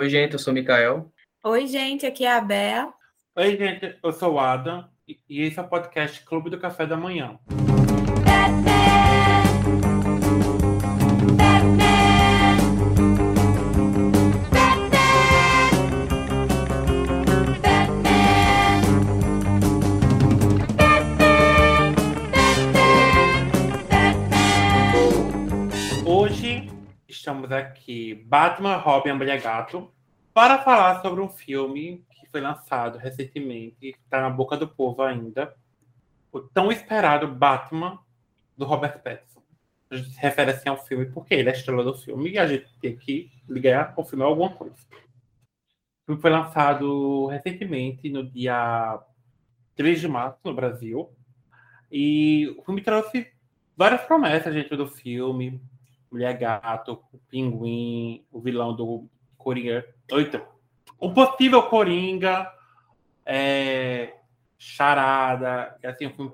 Oi, gente, eu sou o Mikael. Oi, gente, aqui é a Bea. Oi, gente, eu sou o Adam e esse é o podcast Clube do Café da Manhã. Estamos aqui, Batman, Robin, Mulher Gato, para falar sobre um filme que foi lançado recentemente, está na boca do povo ainda, o tão esperado Batman do Robert Pattinson. A gente se refere assim ao filme porque ele é a estrela do filme e a gente tem que ligar ao filme alguma coisa. O filme foi lançado recentemente, no dia 3 de março, no Brasil. E o filme trouxe várias promessas dentro do filme. Mulher Gato, o Pinguim, o vilão do Coringa. Oita. O possível Coringa, é, Charada, assim, o filme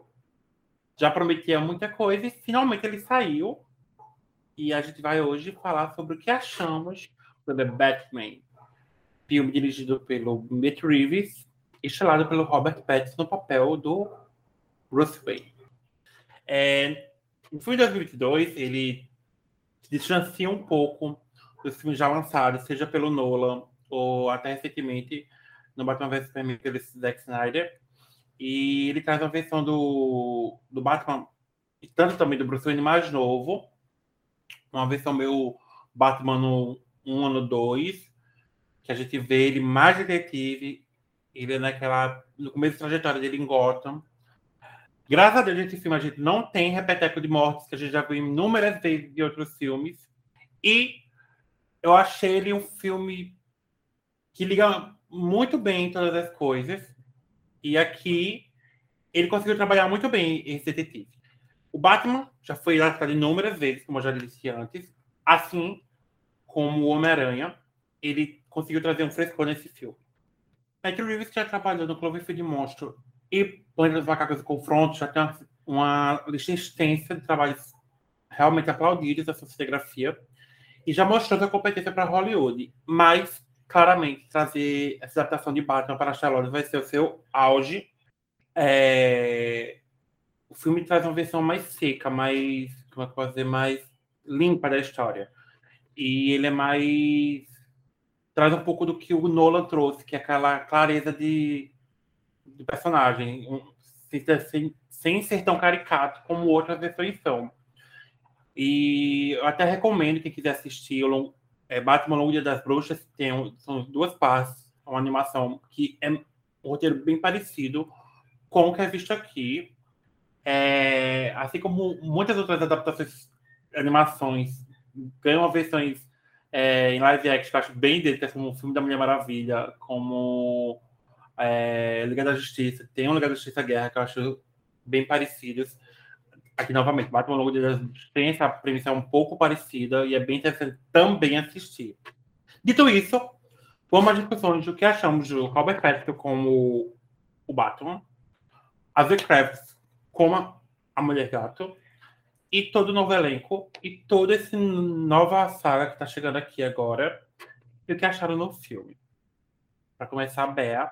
já prometia muita coisa e finalmente ele saiu. E a gente vai hoje falar sobre o que achamos do The Batman, filme dirigido pelo Matt Reeves, estrelado pelo Robert Pattinson no papel do Bruce Wayne. É, o filme de 2022, ele se distancia um pouco dos filmes já lançados, seja pelo Nolan ou até recentemente no Batman vs Superman pelo Zack Snyder. E ele traz uma versão do, do Batman, e tanto também do Bruce Wayne mais novo, uma versão meio Batman no 1 ano 2, que a gente vê ele mais detetive, ele é naquela, no começo da trajetória dele em Gotham. Graças a Deus, esse filme a gente não tem repeteco de mortes, que a gente já viu inúmeras vezes de outros filmes. E eu achei ele um filme que liga muito bem todas as coisas. E aqui ele conseguiu trabalhar muito bem esse detetive. O Batman já foi lançado inúmeras vezes, como eu já disse antes. Assim como o Homem-Aranha, ele conseguiu trazer um frescor nesse filme. Matt Reeves já trabalhou no Cloverfield Monstro e Planeta dos Macacos e Confronto, já tem uma, uma lista extensa de trabalhos realmente aplaudidos da sua fotografia e já mostrou sua competência para Hollywood. Mas claramente trazer essa adaptação de Batman para Charlotte vai ser o seu auge. É... O filme traz uma versão mais seca, mais, como é que posso dizer, mais limpa da história. E ele é mais traz um pouco do que o Nolan trouxe, que é aquela clareza de, de personagem, um, sem, sem ser tão caricato como outras versões são. E eu até recomendo quem quiser assistir o é, Batman Longo Dia das Bruxas, tem um, são duas partes, uma animação que é um roteiro bem parecido com o que é visto aqui. É, assim como muitas outras adaptações, animações, ganham versões é, em live action que eu acho bem idênticas, como o filme da Mulher Maravilha, como é, Liga da Justiça, tem um Liga da Justiça Guerra que eu acho bem parecidos aqui novamente, Batman Longo Dia tem essa premissa um pouco parecida e é bem interessante também assistir. Dito isso, vamos às discussões do que achamos do Robert Pattinson como o Batman, a Zoe Kravitz como a Mulher Gato e todo o novo elenco e toda essa nova saga que está chegando aqui agora e o que acharam no filme. Para começar, a Bea.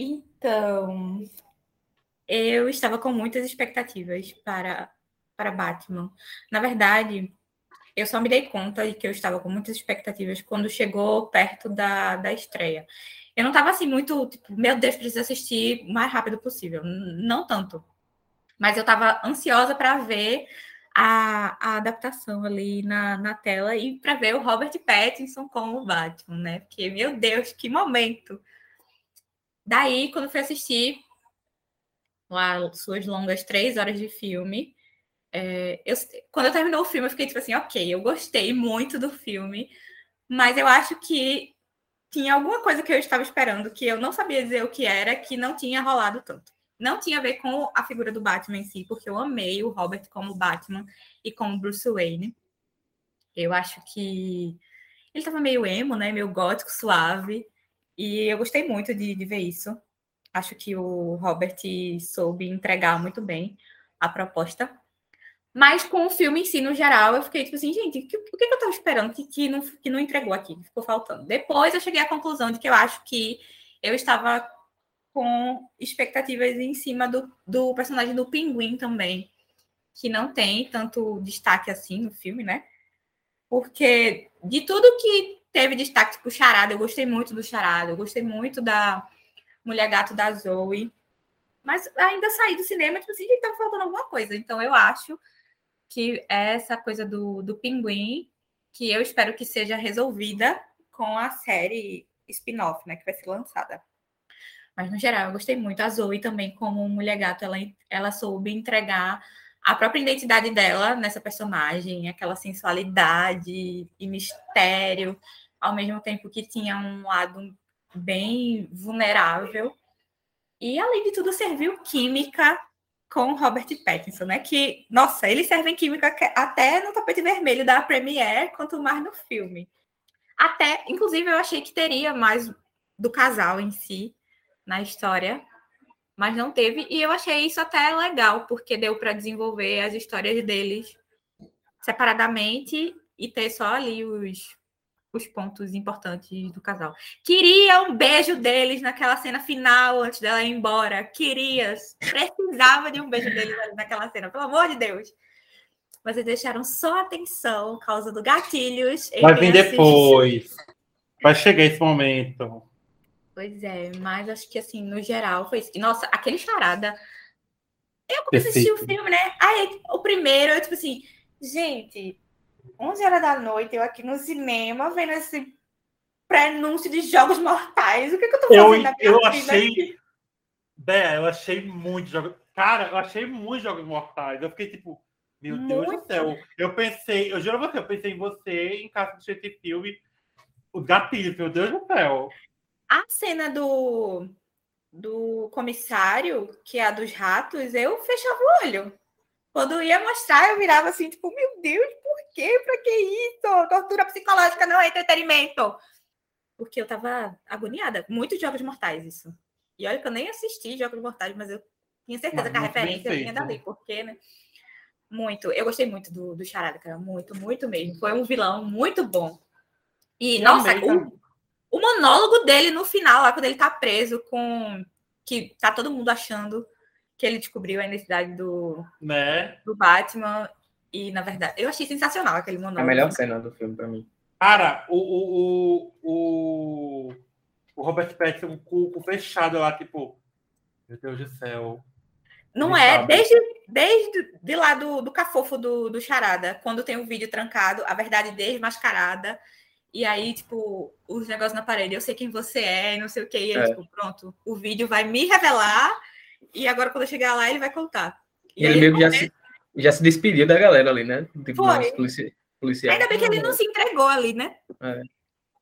Então, eu estava com muitas expectativas para para Batman. Na verdade, eu só me dei conta de que eu estava com muitas expectativas quando chegou perto da, da estreia. Eu não estava assim muito, tipo, meu Deus, preciso assistir o mais rápido possível. Não tanto. Mas eu estava ansiosa para ver a, a, adaptação ali na, na tela e para ver o Robert Pattinson como Batman, né? Porque, meu Deus, que momento! Daí, quando fui assistir as suas longas três horas de filme, é, eu, quando eu terminou o filme, eu fiquei tipo assim, ok, eu gostei muito do filme, mas eu acho que tinha alguma coisa que eu estava esperando que eu não sabia dizer o que era, que não tinha rolado tanto. Não tinha a ver com a figura do Batman em si, porque eu amei o Robert como Batman e como Bruce Wayne. Eu acho que ele estava meio emo, né? Meio gótico, suave. E eu gostei muito de, de ver isso. Acho que o Robert soube entregar muito bem a proposta Mas com o filme em si, no geral, eu fiquei tipo assim, gente, o que, eu tava esperando que, que, não, que não entregou aqui, que ficou faltando? Depois eu cheguei à conclusão de que eu acho que eu estava com expectativas em cima do, do personagem do Pinguim também, que não tem tanto destaque assim no filme, né? Porque de tudo que teve destaque pro Charada, eu gostei muito do Charada, eu gostei muito da Mulher Gato da Zoe, mas ainda saí do cinema, tipo assim, tá faltando alguma coisa. Então eu acho que é essa coisa do, do pinguim, que eu espero que seja resolvida com a série spin-off, né, que vai ser lançada. Mas, no geral, eu gostei muito. A Zoe também, como mulher gato, ela, ela soube entregar a própria identidade dela nessa personagem, aquela sensualidade e mistério, ao mesmo tempo que tinha um lado bem vulnerável. E, além de tudo, serviu química com Robert Pattinson, né? Que, nossa, eles servem química até no tapete vermelho da Premiere, quanto mais no filme. Até, inclusive, eu achei que teria mais do casal em si na história, mas não teve. E eu achei isso até legal, porque deu para desenvolver as histórias deles separadamente e ter só ali os os pontos importantes do casal. Queria um beijo deles naquela cena final antes dela ir embora. Queria, precisava de um beijo deles naquela cena, pelo amor de Deus. Mas eles deixaram só atenção, causa do gatilhos. Vai vir depois. Vai chegar esse momento. Pois é, mas acho que assim, no geral, foi isso. Nossa, aquele charada. Eu comecei a assistir o filme, né? Aí, o primeiro, eu, tipo assim, gente, 11 horas da noite, eu aqui no cinema, vendo esse prenúncio de Jogos Mortais. O que, que eu tô fazendo eu, na minha eu achei... Bé, eu achei muito jogos... Cara, eu achei muito Jogos Mortais. Eu fiquei tipo, meu muito. Deus do céu. Eu pensei, eu juro a você, eu pensei em você em casa de esse filme. Os gatilhos, meu Deus do céu. A cena do, do comissário, que é a dos ratos, eu fechava o olho. Quando ia mostrar, eu virava assim, tipo, meu Deus, por quê? Pra que isso? Tortura psicológica não é entretenimento. Porque eu tava agoniada. Muitos Jogos Mortais, isso. E olha que eu nem assisti Jogos Mortais, mas eu tinha certeza mas que a referência vinha dali, porque, né? Muito. Eu gostei muito do, do Charada, cara. Muito, muito mesmo. Foi um vilão muito bom. E, nossa, o, o monólogo dele no final, lá quando ele tá preso com. Que tá todo mundo achando que ele descobriu a identidade do, né? do Batman. E, na verdade, eu achei sensacional aquele monólogo. A melhor cena do filme para mim. Cara, o, o, o, o Robert Pattinson com o cu fechado lá, tipo, meu Deus do céu. Não é, sabe. desde, desde de lá do, do cafofo do, do Charada, quando tem o um vídeo trancado, a verdade desmascarada, e aí, tipo, os negócios na parede, eu sei quem você é, não sei o que, e aí, é. tipo, pronto, o vídeo vai me revelar e agora, quando eu chegar lá, ele vai contar. E, e ele meio que já se, já se despediu da galera ali, né? Tipo, Foi. Polici policiais. Ainda bem que ele não se entregou ali, né? É.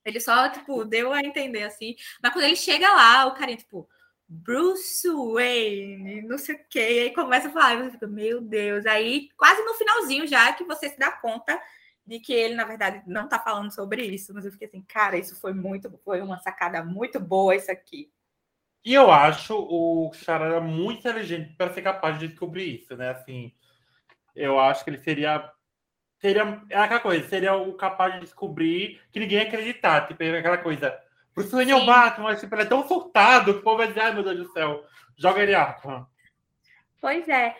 Ele só, tipo, deu a entender assim. Mas quando ele chega lá, o carinha, tipo, Bruce Wayne, não sei o quê. E aí começa a falar, e você fica, meu Deus. Aí, quase no finalzinho já, que você se dá conta de que ele, na verdade, não tá falando sobre isso. Mas eu fiquei assim, cara, isso foi muito, foi uma sacada muito boa, isso aqui. E eu acho o Charada muito inteligente para ser capaz de descobrir isso, né? Assim, eu acho que ele seria. Seria é aquela coisa, seria o capaz de descobrir que ninguém ia acreditar. Tipo, é aquela coisa. Por isso é o Batman, mas tipo, ele é tão surtado que o povo vai dizer, ai meu Deus do céu, joga ele Arkham. Pois é.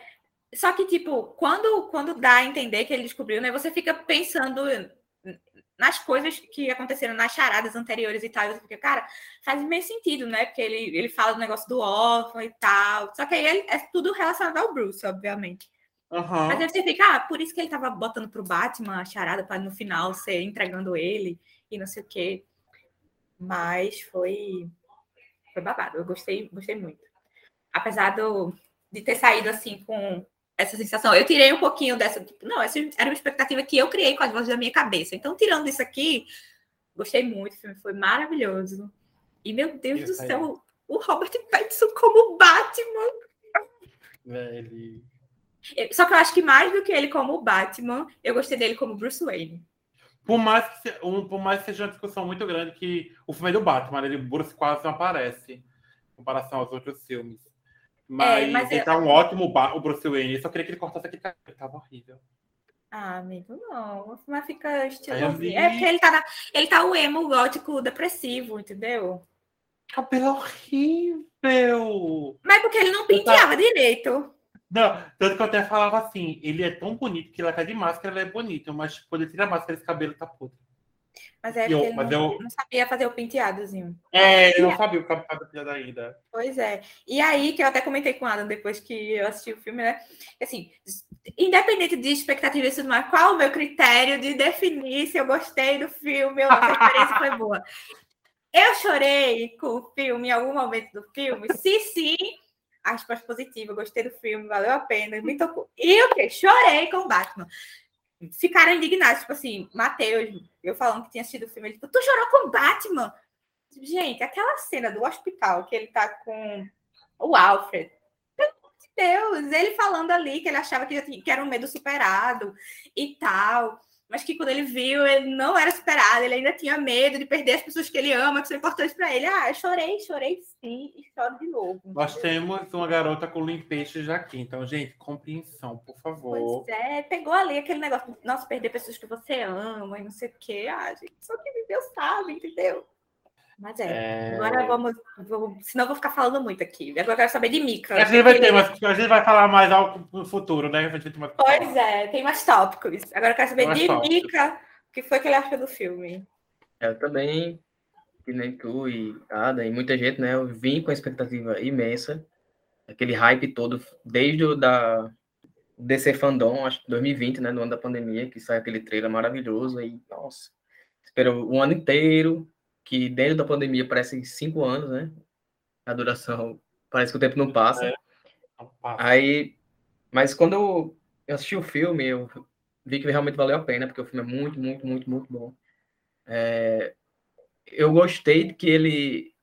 Só que, tipo, quando, quando dá a entender que ele descobriu, né? Você fica pensando nas coisas que aconteceram nas charadas anteriores e tal, você fica, cara, faz meio sentido, né? Porque ele, ele fala do negócio do órfão e tal. Só que aí ele, é tudo relacionado ao Bruce, obviamente. Uhum. Mas aí você fica, ah, por isso que ele tava botando pro Batman a charada para no final ser entregando ele e não sei o quê. Mas foi foi babado. Eu gostei, gostei muito. Apesar do, de ter saído assim com essa sensação. Eu tirei um pouquinho dessa. Tipo, não, essa era uma expectativa que eu criei com as vozes da minha cabeça. Então, tirando isso aqui, gostei muito. O filme foi maravilhoso. E, meu Deus do céu, o Robert Pattinson como Batman. Velho. Só que eu acho que mais do que ele como Batman, eu gostei dele como Bruce Wayne. Por mais que, um, por mais que seja uma discussão muito grande que o filme é do Batman, ele Bruce quase não aparece em comparação aos outros filmes. Mas, é, mas ele eu... tá um ótimo o Bruce Wayne. Eu só queria que ele cortasse aquele cabelo. Tava horrível. Ah, amigo, não. Mas fica estilosinho. É porque ele tá, na... ele tá o emo gótico depressivo, entendeu? Cabelo horrível! Mas porque ele não penteava direito. Não, tanto que eu até falava assim, ele é tão bonito que ele tá de máscara, ele é bonito, mas quando ele tira a máscara, esse cabelo tá podre. Mas é Eu- porque ele mas não, eu- não sabia fazer o penteadozinho. É, ele não sabia o cabelo penteado ainda. Pois é. E aí, que eu até comentei com o Adam depois que eu assisti o filme, né? Assim, independente de expectativa e tudo mais, qual o meu critério de definir se eu gostei do filme ou se a experiência foi boa? Eu chorei com o filme em algum momento do filme? Se sim, aspas positivas, gostei do filme, valeu a pena, me tocou. E o quê? Chorei com o Batman. Ficaram indignados, tipo assim, Matheus, eu falando que tinha assistido o filme, ele falou, tu chorou com Batman? Gente, aquela cena do hospital que ele tá com o Alfred. Pelo amor de Deus, ele falando ali que ele achava que, que era um medo superado e tal. Mas que quando ele viu, ele não era superado, ele ainda tinha medo de perder as pessoas que ele ama, que são importantes para ele. Ah, eu chorei, chorei sim, e choro de novo. Nós temos uma garota com limpeixes aqui, então, gente, compreensão, por favor. Pois é, pegou ali aquele negócio, nossa, perder pessoas que você ama e não sei o quê. Ah, gente, só que viveu sabe, entendeu? Mas é. É... Agora vamos, vamos. Senão eu vou ficar falando muito aqui. Agora eu quero saber de Mika. A gente vai ter, mas a gente vai falar mais algo no futuro, né? A gente tem mais- Pois é, tem mais tópicos. Agora eu quero saber de tópicos. Mika o que foi que ele achou do filme. Eu também, que nem tu e Ada, e muita gente, né? Eu vim com a expectativa imensa, aquele hype todo, desde o da DC Fandom, acho que 2020, né? No ano da pandemia, que saiu aquele trailer maravilhoso, aí, nossa, esperou um ano inteiro, que dentro da pandemia parece cinco anos, né? A duração, parece que o tempo não passa. É. Não passa. Aí, mas quando eu eu assisti o filme, eu vi que realmente valeu a pena, porque o filme é muito, muito, muito, muito bom. É, eu gostei que ele,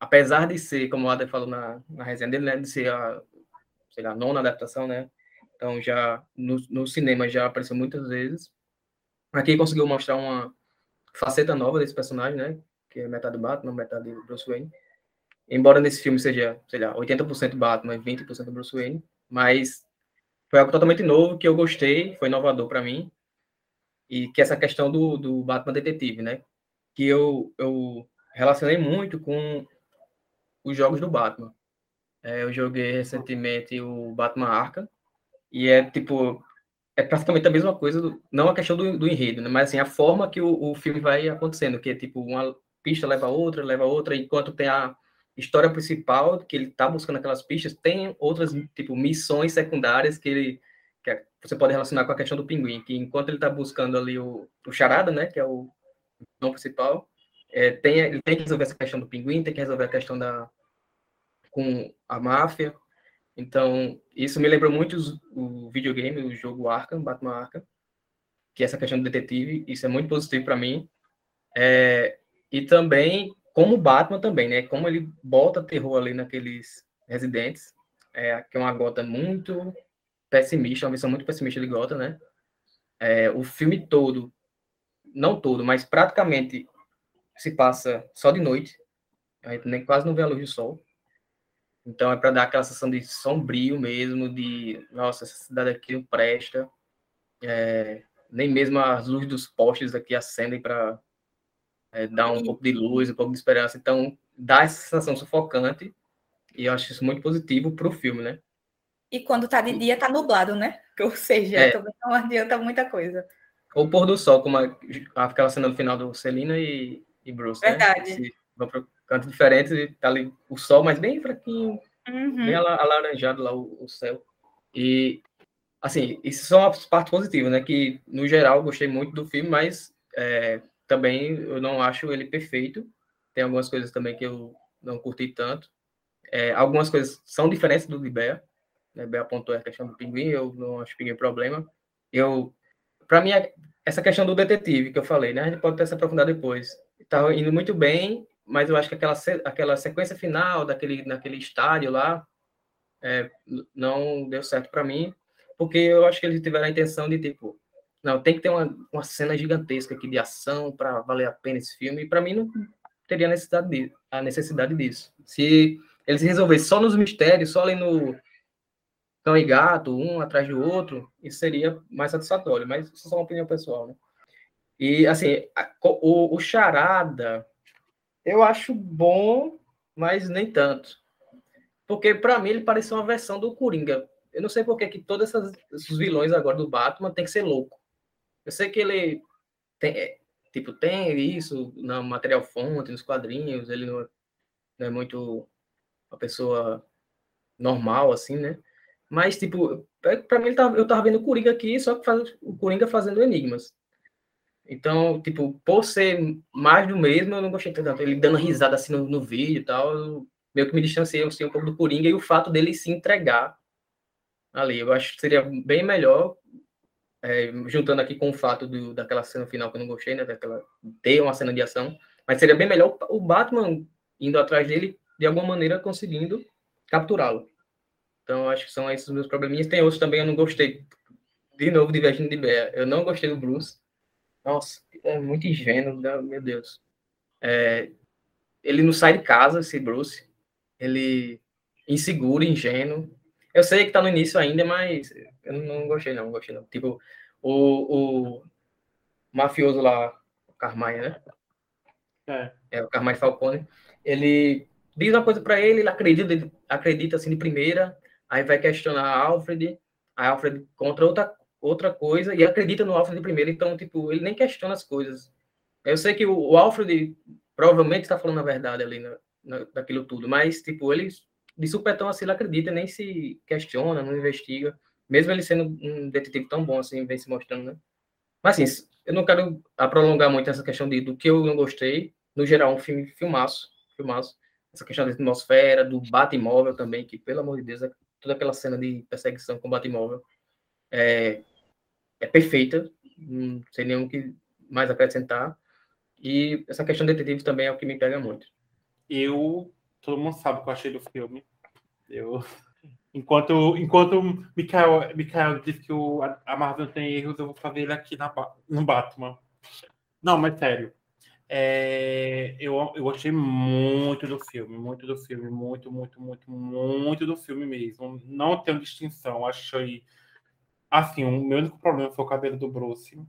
apesar de ser, como o Adam falou na, na resenha dele, né, de ser a, sei lá, nona adaptação, né? Então já no, no cinema já apareceu muitas vezes. Aqui conseguiu mostrar uma faceta nova desse personagem, né? Que é metade Batman, metade Bruce Wayne. Embora nesse filme seja, sei lá, 80% Batman e 20% Bruce Wayne, mas foi algo totalmente novo que eu gostei, foi inovador para mim. E que é essa questão do, do Batman detetive, né? Que eu, eu relacionei muito com os jogos do Batman. É, eu joguei recentemente o Batman Arkham e é tipo é praticamente a mesma coisa, do- não a questão do, do enredo, né? mas assim a forma que o, o filme vai acontecendo, que é tipo uma pista leva outra, leva outra, enquanto tem a história principal que ele tá buscando aquelas pistas, tem outras tipo missões secundárias que ele que é- você pode relacionar com a questão do pinguim, que enquanto ele tá buscando ali o, o charada, né, que é o vilão principal, é, tem, ele tem que resolver essa questão do pinguim, tem que resolver a questão da com a máfia. Então, isso me lembrou muito os- o videogame, o jogo Arkham, Batman Arkham, que é essa questão do detetive, isso é muito positivo para mim. É, e também, como Batman também, né? Como ele bota terror ali naqueles residentes, é, que é uma gota muito pessimista, uma visão muito pessimista de Gotham, né? É, o filme todo, não todo, mas praticamente se passa só de noite. A gente nem quase não vê a luz do sol. Então é para dar aquela sensação de sombrio mesmo, de nossa, essa cidade aqui não presta. É, nem mesmo as luzes dos postes aqui acendem para dar um pouco de luz, um pouco de esperança. Então dá essa sensação sufocante e eu acho isso muito positivo para o filme, né? E quando tá de dia, tá nublado, né? Ou seja, É. também não adianta muita coisa. Ou pôr do sol, como aquela cena no final do Celina e, e Bruce, Verdade. né? Se vão para canto diferente, e tá ali o sol, mas bem fraquinho, Uhum. bem ala- alaranjado lá o, o céu. E, assim, isso são as partes positivas, né? Que, no geral, eu gostei muito do filme, mas é, também eu não acho ele perfeito. Tem algumas coisas também que eu não curti tanto. É, algumas coisas são diferentes do de Bea. Né? Apontou a questão do pinguim, eu não acho pinguim problema. Eu, para mim, essa questão do detetive que eu falei, né? A gente pode até se aprofundar depois. Tá indo muito bem, mas eu acho que aquela, aquela sequência final daquele, naquele estádio lá é, não deu certo para mim, porque eu acho que eles tiveram a intenção de, tipo, não, tem que ter uma, uma cena gigantesca aqui de ação para valer a pena esse filme, e para mim não teria necessidade de, a necessidade disso. Se eles resolvessem só nos mistérios, só ali no cão e gato, um atrás do outro, isso seria mais satisfatório, mas isso é só uma opinião pessoal, né? E, assim, a, o, o Charada, eu acho bom, mas nem tanto. Porque, para mim, ele parece uma versão do Coringa. Eu não sei por que todos esses vilões agora do Batman tem que ser louco. Eu sei que ele tem, é, tipo, tem isso no material fonte, nos quadrinhos, ele não, não é muito uma pessoa normal, assim, né? Mas, tipo, é, para mim, eu tava vendo o Coringa aqui, só que faz, o Coringa fazendo enigmas. Então, tipo, por ser mais do mesmo, eu não gostei tanto. Ele dando risada assim no, no vídeo e tal, meio que me distanciei assim, um pouco do Coringa e o fato dele se entregar ali. Eu acho que seria bem melhor, é, juntando aqui com o fato do, daquela cena final que eu não gostei, né? Daquela, ter uma cena de ação, mas seria bem melhor o Batman indo atrás dele, de alguma maneira conseguindo capturá-lo. Então, acho que são esses meus probleminhas. Tem outros também, eu não gostei. De novo, Divergindo de Bear. Eu não gostei do Bruce. Nossa, é muito ingênuo, meu Deus. É, ele não sai de casa, esse Bruce. Ele inseguro, ingênuo. Eu sei que tá no início ainda, mas eu não gostei, não, não gostei, não. Tipo, o, o mafioso lá, o Carmine, né? É. é o Carmine Falcone. Ele diz uma coisa para ele, ele acredita, ele acredita assim de primeira, aí vai questionar Alfred, a Alfred contra outra, outra coisa e acredita no Alfred de primeira, então, tipo, ele nem questiona as coisas. Eu sei que o, o Alfred provavelmente está falando a verdade ali na, na, daquilo tudo, mas, tipo, ele de supetão assim, ele acredita, nem se questiona, não investiga, mesmo ele sendo um detetive tão bom assim, vem se mostrando, né? Mas, assim, eu não quero prolongar muito essa questão de, do que eu não gostei, no geral, um filme filmaço, filmaço, essa questão da atmosfera, do Batmóvel também, que, pelo amor de Deus, é toda aquela cena de perseguição com o Batmóvel é, é perfeita, não sei nenhum que mais acrescentar. E essa questão de detetive também é o que me pega muito. Eu, todo mundo sabe o que eu achei do filme. Eu, enquanto, enquanto Mikael, Mikael disse que o, a Marvel tem erros, eu vou fazer ele aqui na, no Batman. Não, mas sério. É, eu, eu gostei muito do filme, muito do filme, muito, muito, muito, muito do filme mesmo. Não tenho distinção, achei. Assim, o meu único problema foi o cabelo do Bruce,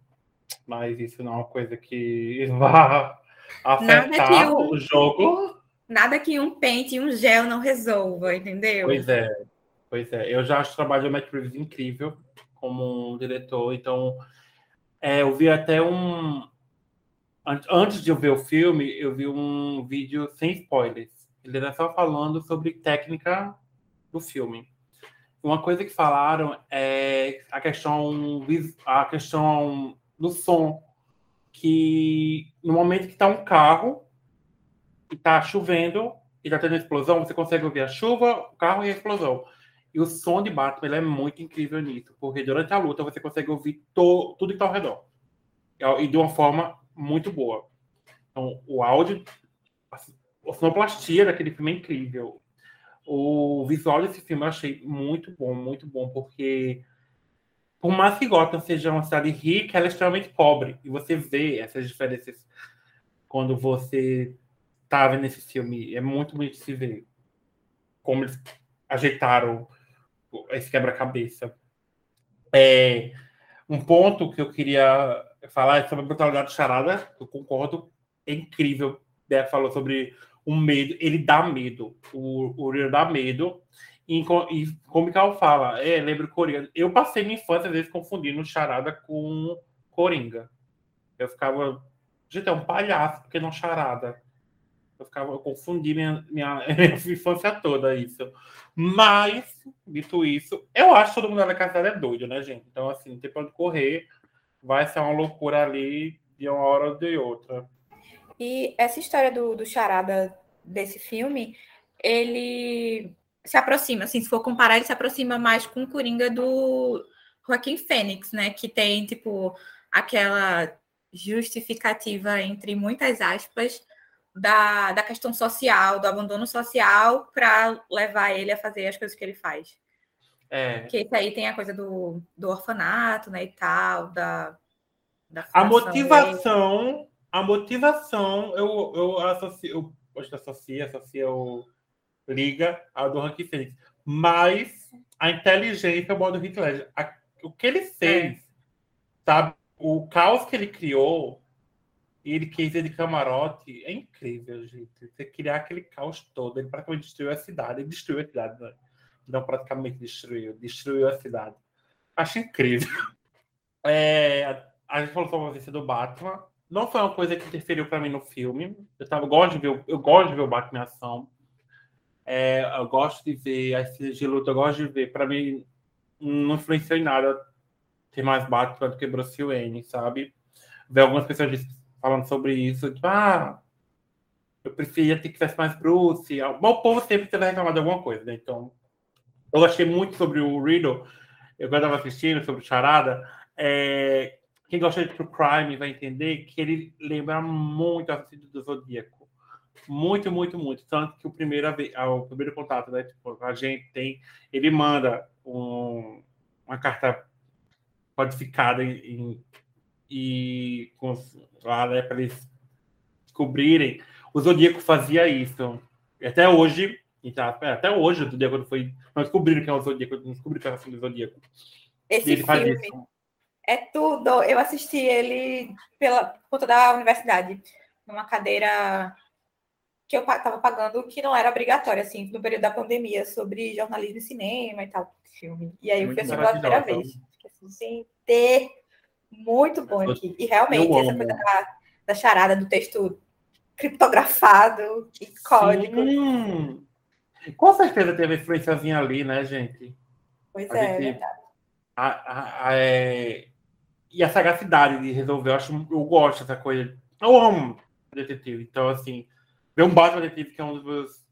mas isso não é uma coisa que vá afetar o, o jogo. Nada que um pente e um gel não resolva, entendeu? Pois é, pois é. Eu já acho o trabalho do Matt Reeves incrível como um diretor, então é, eu vi até um, antes de eu ver o filme, eu vi um vídeo sem spoilers. Ele era só falando sobre técnica do filme. Uma coisa que falaram é a questão, a questão do som. Que no momento que está um carro e está chovendo e está tendo explosão, você consegue ouvir a chuva, o carro e a explosão. E o som de Batman é muito incrível nisso, porque durante a luta você consegue ouvir to, tudo que está ao redor. E de uma forma muito boa. Então, o áudio, a sonoplastia daquele filme é incrível. O visual desse filme eu achei muito bom, muito bom, porque por mais que Gotham seja uma cidade rica, ela é extremamente pobre. E você vê essas diferenças quando você tá vendo esse filme. É muito bonito de se ver como eles ajeitaram esse quebra-cabeça. É, um ponto que eu queria falar sobre a brutalidade do Charada, eu concordo, é incrível. Débora falou sobre o medo, ele dá medo, o Uriel dá medo. E, e como o Carl fala, é, lembra Coringa. Eu passei minha infância, às vezes, confundindo Charada com Coringa. Eu ficava, gente, é um palhaço, porque não Charada. Eu ficava, eu confundi minha, minha, minha infância toda isso. Mas, dito isso, eu acho que todo mundo na casa é doido, né, gente? Então, assim, não tem pra onde correr vai ser uma loucura ali de uma hora ou de outra. E essa história do, do charada desse filme, ele se aproxima, assim, se for comparar, ele se aproxima mais com o Coringa do Joaquim Fênix, né? Que tem, tipo, aquela justificativa, entre muitas aspas, da, da questão social, do abandono social, para levar ele a fazer as coisas que ele faz. É. Que isso aí tem a coisa do, do orfanato, né, e tal, da, da A motivação, a motivação, eu, eu associo, eu acho que associa, associa o Liga a do Rank Fênix. Mas a inteligência do Heath Ledger. A, o que ele fez, é. sabe? O caos que ele criou, ele quis de camarote, é incrível, gente. Você criar aquele caos todo, ele praticamente destruiu a cidade. Ele destruiu a cidade, né? não praticamente destruiu, destruiu a cidade. Acho incrível. É, a gente falou sobre a ausência do Batman. Não foi uma coisa que interferiu para mim no filme. Eu, tava, eu, gosto de ver, eu gosto de ver o Batman em ação. É, eu gosto de ver as cenas de luta, eu gosto de ver. Para mim, não influenciou em nada ter mais Batman do que Bruce Wayne, sabe? Ver algumas pessoas falando sobre isso. Tipo, ah, eu preferia que tivesse mais Bruce. O povo sempre teve reclamado de alguma coisa, né? Então, eu gostei muito sobre o Riddle. Eu estava assistindo sobre o Charada. É, quem gosta de True Crime vai entender que ele lembra muito a Assassino do Zodíaco. Muito, muito, muito. Tanto que o primeiro, o primeiro contato, né? Tipo, a gente tem. Ele manda um, uma carta codificada em, e com lá, né, para eles descobrirem. O Zodíaco fazia isso. Até hoje, então, até hoje, o Zodíaco foi. Não descobriram que é o Zodíaco, não descobriram que é o Zodíaco. Esse ele filme, é tudo. Eu assisti ele pela conta da universidade, numa cadeira que eu estava pagando que não era obrigatória, assim, no período da pandemia, sobre jornalismo e cinema e tal. Filme. E aí eu fui assistir pela primeira vez. Assim, ter muito bom aqui. E realmente, essa coisa da, da charada do texto criptografado e código. Sim. Com certeza teve influenciazinha ali, né, gente? Pois a é, gente, é verdade. A, a, a, é, e a sagacidade de resolver. Eu, acho, eu gosto dessa coisa. Eu amo detetive. Então, assim, ver um Batman detetive que é um dos meus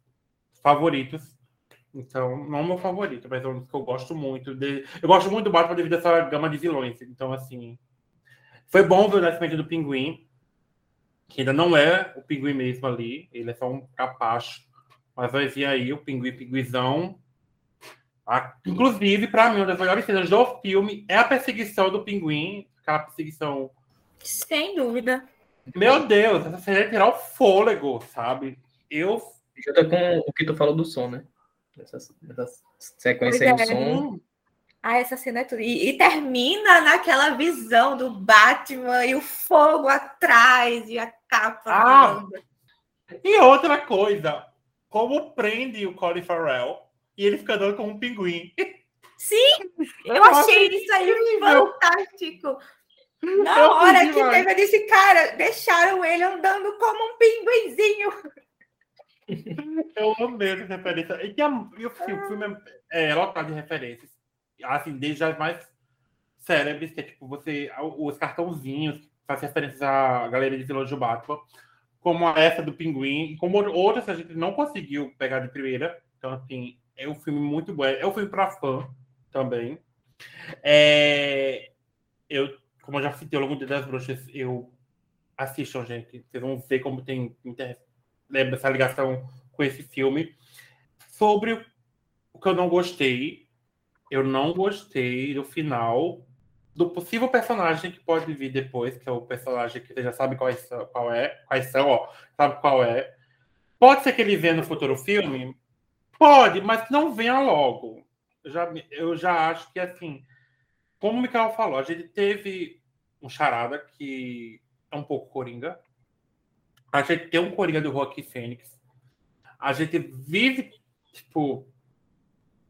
favoritos. Então, não é o meu favorito, mas é um dos que eu gosto muito. De... Eu gosto muito do Batman devido a essa gama de vilões. Então, assim, foi bom ver o nascimento do Pinguim, que ainda não é o Pinguim mesmo ali. Ele é só um capacho. Mas vai vir aí o Pinguim Pinguizão Inclusive, para mim, uma das melhores cenas do filme é a perseguição do pinguim, aquela perseguição. Sem dúvida. Meu Deus, essa cena é tirar o fôlego, sabe? Eu. Junta com o que tu falou do som, né? Essa, essa sequência aí do é. som. Ah, essa cena é tudo. E, e, termina naquela visão do Batman e o fogo atrás e a capa. Ah, e outra coisa, como prende o Colin Farrell e ele fica andando como um pinguim. Sim, eu achei isso aí fantástico. Na eu hora que teve, eu disse, cara, deixaram ele andando como um pinguinzinho. Eu amei essa referência. E, a, e o filme é, é lotado de referências. Assim, desde as mais célebres, que é tipo você, os cartãozinhos que fazem referências à galeria de vilões de Batman, como essa do Pinguim, e como outras a gente não conseguiu pegar de primeira. Então, assim, é um filme muito bom. É um filme para fã também. É, eu, como eu já citei ao longo de das bruxas, eu assistam, gente. Vocês vão ver como tem essa ligação com esse filme. Sobre o que eu não gostei, eu não gostei do final do possível personagem que pode vir depois, que é o personagem que você já sabe qual, qual é, quais são, ó, sabe qual é. Pode ser que ele venha no futuro filme, Pode, mas não venha logo. Eu já, eu já acho que, assim, como o Mikael falou, a gente teve um charada que é um pouco coringa. A gente tem um coringa do Rock Fênix. A gente vive, tipo,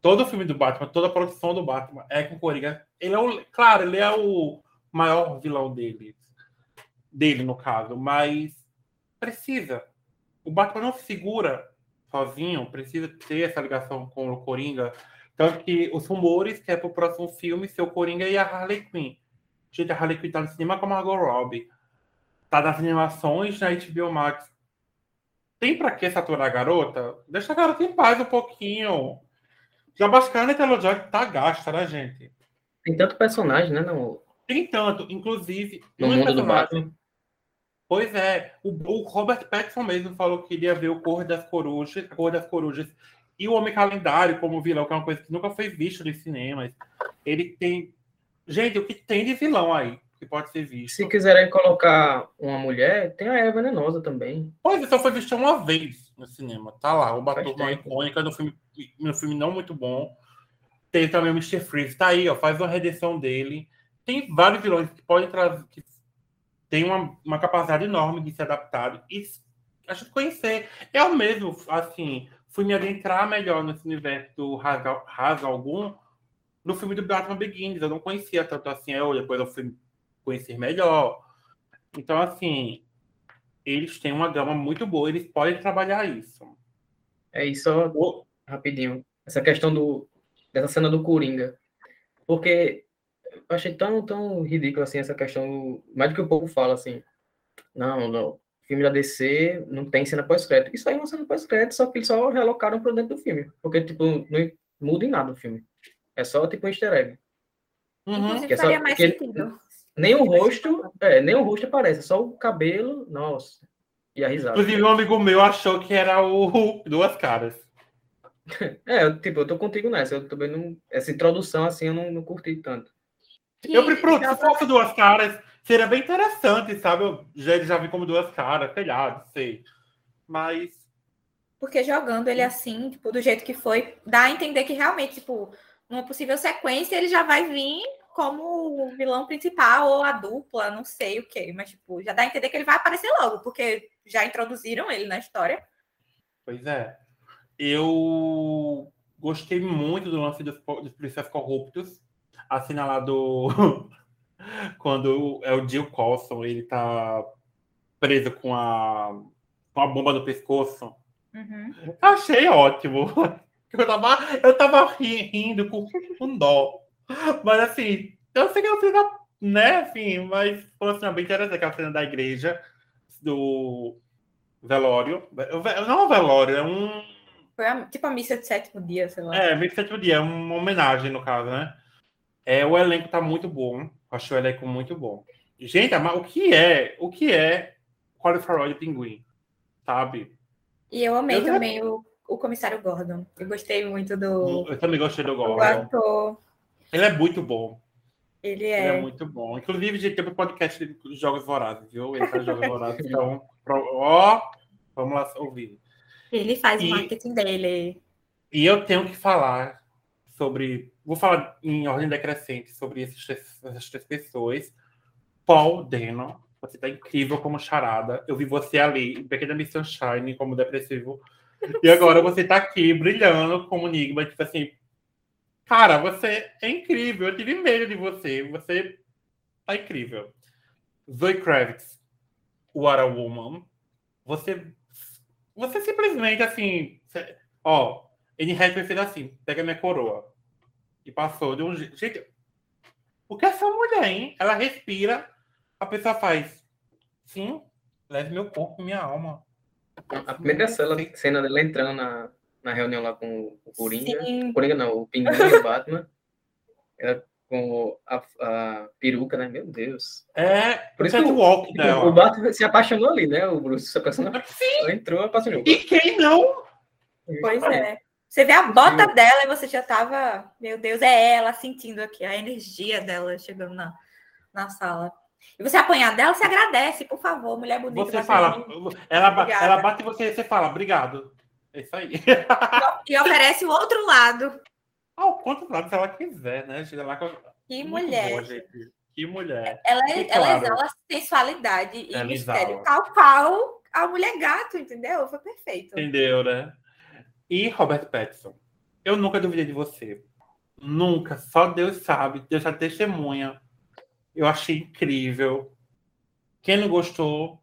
todo o filme do Batman, toda a produção do Batman é com coringa. Ele é o, claro, ele é o maior vilão dele, dele no caso, mas precisa. O Batman não segura sozinho, precisa ter essa ligação com o Coringa. Tanto que os rumores que é pro próximo filme ser o Coringa e a Harley Quinn. Gente, a Harley Quinn tá no cinema com a Margot Robbie. Tá nas animações na HBO Max. Tem pra que saturar a garota? Deixa a garota em paz um pouquinho. Já bacana a Joy tá gasta, né, gente? Tem tanto personagem, né? No... Tem tanto, inclusive. No mundo do Batman. Pois é, o, o, Robert Pattinson mesmo falou que queria ver o Cor das Corujas, Cor das Corujas e o Homem Calendário como vilão, que é uma coisa que nunca foi visto nos cinemas. Ele tem. Gente, o que tem de vilão aí que pode ser visto? Se quiserem colocar uma mulher, tem a Eva Venenosa também. Pois é, só foi visto uma vez no cinema. Tá lá, o Batom icônica no filme, no filme não muito bom. Tem também o Mr. Freeze, tá aí, ó, faz uma redenção dele. Tem vários vilões que podem trazer, que tem uma, uma capacidade enorme de se adaptar e a gente conhecer. Eu mesmo, assim, fui me adentrar melhor nesse universo do Raza Algum no filme do Batman Begins. Eu não conhecia tanto assim, eu depois eu fui conhecer melhor. Então, assim, eles têm uma gama muito boa, eles podem trabalhar isso. É isso, oh. rapidinho. Essa questão do, dessa cena do Coringa. Porque eu achei tão, tão ridículo assim essa questão, mais do que o povo fala assim. Não, não. Filme da DC não tem cena pós-crédito. Isso aí é uma cena pós-crédito, só que eles só relocaram para dentro do filme. Porque, tipo, não muda em nada o filme. É só, tipo, um easter egg. Uhum. Que é só, faria mais sentido. Nem o rosto, é, nem o rosto aparece, só o cabelo, nossa. E a risada. Inclusive, um amigo meu achou que era o Duas Caras. É, eu, tipo, eu tô contigo nessa. Eu também não. Essa introdução, assim, eu não, não curti tanto. Eu, pronto, se fosse duas caras, seria bem interessante, sabe? Eu já, já vi como duas caras, sei lá, não sei. Mas. Porque jogando ele assim, tipo, do jeito que foi, dá a entender que realmente, tipo, numa possível sequência, ele já vai vir como o vilão principal ou a dupla, não sei o que, mas tipo, já dá a entender que ele vai aparecer logo, porque já introduziram ele na história. Pois é. Eu gostei muito do lance dos, dos policiais corruptos, assinalado quando é o Jill Colson, ele tá preso com a, com a bomba no pescoço. Uhum. Achei ótimo. Eu tava, eu tava rindo com, com dó. Mas assim, eu sei que é uma cena, né, assim, mas foi assim, bem interessante aquela cena da igreja, do velório. Não é um velório, é um. Foi a, tipo a missa de sétimo dia, sei lá. É, missa de sétimo dia, é uma homenagem, no caso, né? É, o elenco tá muito bom. Achei o elenco muito bom. Gente, mas o que é? O que é Qualifier de Pinguim? Sabe? E eu amei eu também já... o, o comissário Gordon. Eu gostei muito do. Eu também gostei do Gordon. O ator. Ele é muito bom. Ele é. Ele é muito bom. Inclusive, a gente tem um podcast de Jogos Vorazes, viu? Ele faz Jogos Vorazes. Então, ó, vamos lá ouvir. Ele faz e, o marketing dele. E eu tenho que falar sobre. Vou falar em ordem decrescente sobre esses, essas três pessoas. Paul Dano, você tá incrível como charada. Eu vi você ali, Pequena Miss Sunshine, como depressivo. E agora você tá aqui brilhando como enigma, tipo assim, Cara, você é incrível. Eu tive medo de você. Você tá incrível. Zoe Kravitz, What a Woman. Você, você simplesmente assim, você, ó, Hathaway fez assim, pega minha coroa e passou de um jeito. O que essa mulher, hein? Ela respira, a pessoa faz, sim, leve meu corpo, minha alma. A primeira cena, cena dela entrando na, na reunião lá com o Coringa. Sim. Coringa não, o Pinguim e o Batman. Ela com a, a, peruca, né? Meu Deus. É, por isso que o, walk dela. o Batman se apaixonou ali, né? O Bruce se apaixonou. Sim. Ela entrou, apaixonou. E quem não? Pois é. Você vê a bota Sim. dela e você já tava, meu Deus, é ela sentindo aqui a energia dela chegando na, na sala. E você apanhar dela, você agradece, por favor, mulher bonita. Você fala, ela, ela bate e você, você fala, obrigado. É isso aí. E oferece o outro lado. Ah, o outro lado, se ela quiser, né? Chega lá com. Que Muito mulher. Boa, que mulher. Ela, e, ela claro, exala sensualidade e ela mistério exala. tal qual a mulher gato, entendeu? Foi perfeito. Entendeu, né? E Robert Pattinson, eu nunca duvidei de você. Nunca. Só Deus sabe. Deus é testemunha. Eu achei incrível. Quem não gostou,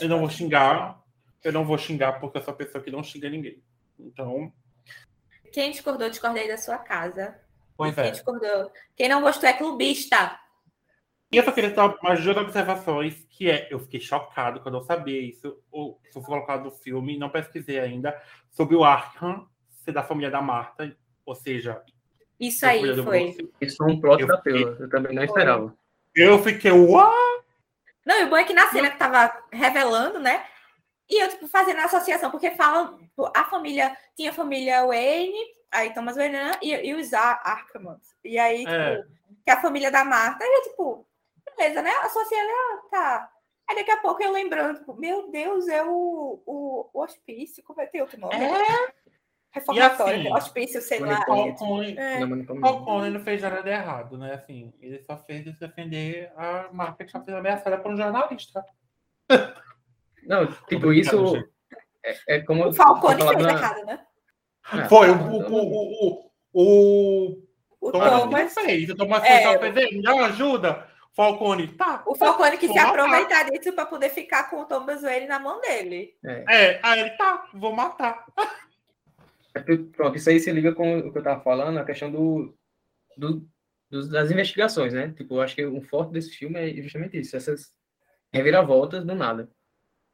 eu não vou xingar eu não vou xingar porque eu sou a pessoa que não xinga ninguém. Então. Quem discordou, discordei da sua casa. Pois Quem é. discordou. Quem não gostou é clubista. E eu só queria dar umas duas observações, que é, eu fiquei chocado quando eu sabia isso, ou se foi colocado no filme, não pesquisei ainda, sobre o Arkham ser da família da Marta, ou seja... Isso aí foi. Isso é um plot eu da fiquei... eu também não esperava. Eu fiquei, uau! Não, e o bom é que na cena que tava revelando, né, e eu, tipo, fazendo a associação, porque fala, a família, tinha a família Wayne, aí Thomas Wayne né, e, e os Arkham. E aí, tipo, é. que é a família da Marta, e eu, tipo, beleza, né? Associando, ah, tá. Aí daqui a pouco eu lembrando, tipo, meu Deus, é o, o, o hospício, como é que tem outro nome? É. reformatório, assim, hospício, sei lá. Falcone, É. Não, mas não- Falcone não fez nada de errado, né? Assim, ele só fez defender a marca que tinha sido ameaçada por um jornalista. Não, tipo, isso é, é como. O Falcone fez na- errado, né? Ah, Foi, o, tá, o, então- o, o, o O Thomas fez. O Thomas É. fez me dá uma ajuda. Falcone, tá. o Falcone que se matar. aproveitar disso para poder ficar com o Thomas Wayne na mão dele. É, aí ele tá, vou matar. É Pronto, isso aí se liga com o que eu tava falando, a questão do, do- das investigações, né? Tipo, eu acho que o forte desse filme é justamente isso, essas reviravoltas do nada.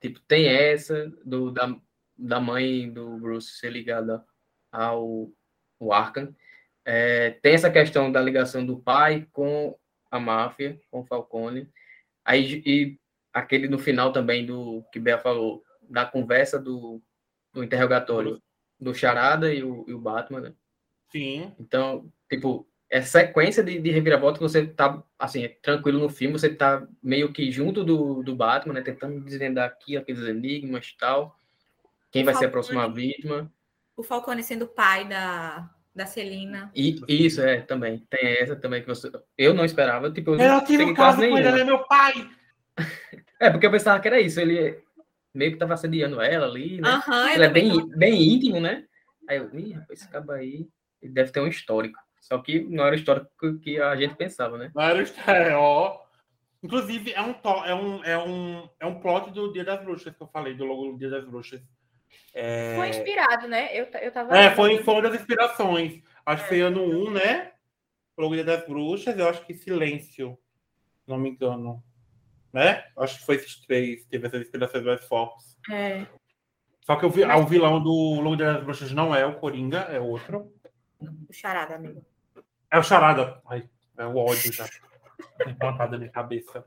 Tipo, tem essa do, da, da mãe do Bruce ser ligada ao, ao Arkham. É, tem essa questão da ligação do pai com a máfia, com o Falcone. Aí, e aquele no final também do que Bea falou, da conversa do, do interrogatório do Charada e o, e o Batman, né? Sim. Então, tipo, é sequência de, de reviravolta que você tá, assim, tranquilo no filme, você tá meio que junto do, do Batman, né? Tentando desvendar aqui aqueles enigmas e tal. Quem vai ser a próxima vítima. O Falcone sendo pai da, da Celina. E isso, é, também. Tem essa também que você... Eu não esperava, tipo, eu Eu não tive um caso com ele, ele é meu pai. É, porque eu pensava que era isso, ele meio que tava assediando ela ali, né? Ele é bem, bem íntimo, né? Aí eu, ih, rapaz, esse cabo aí, ele deve ter um histórico. Só que não era o histórico que- que a gente pensava, né? Não era o é, ó. Inclusive, é um, to- é, um, é, um, é um plot do Dia das Bruxas que eu falei, do logo do Dia das Bruxas. É, Foi inspirado, né? Eu, eu tava. é foi, foi uma das inspirações. Acho que foi ano 1, né? O logo Dia das Bruxas, eu acho que Silêncio, se não me engano. Né? Acho que foi esses três, teve essas inspirações mais fortes. É. Só que o, vi- Mas- o vilão do Logo Dia das Bruxas não é o Coringa, é outro. O charada, amigo. É o Charada. Ai, é o ódio já. Implantado na minha cabeça.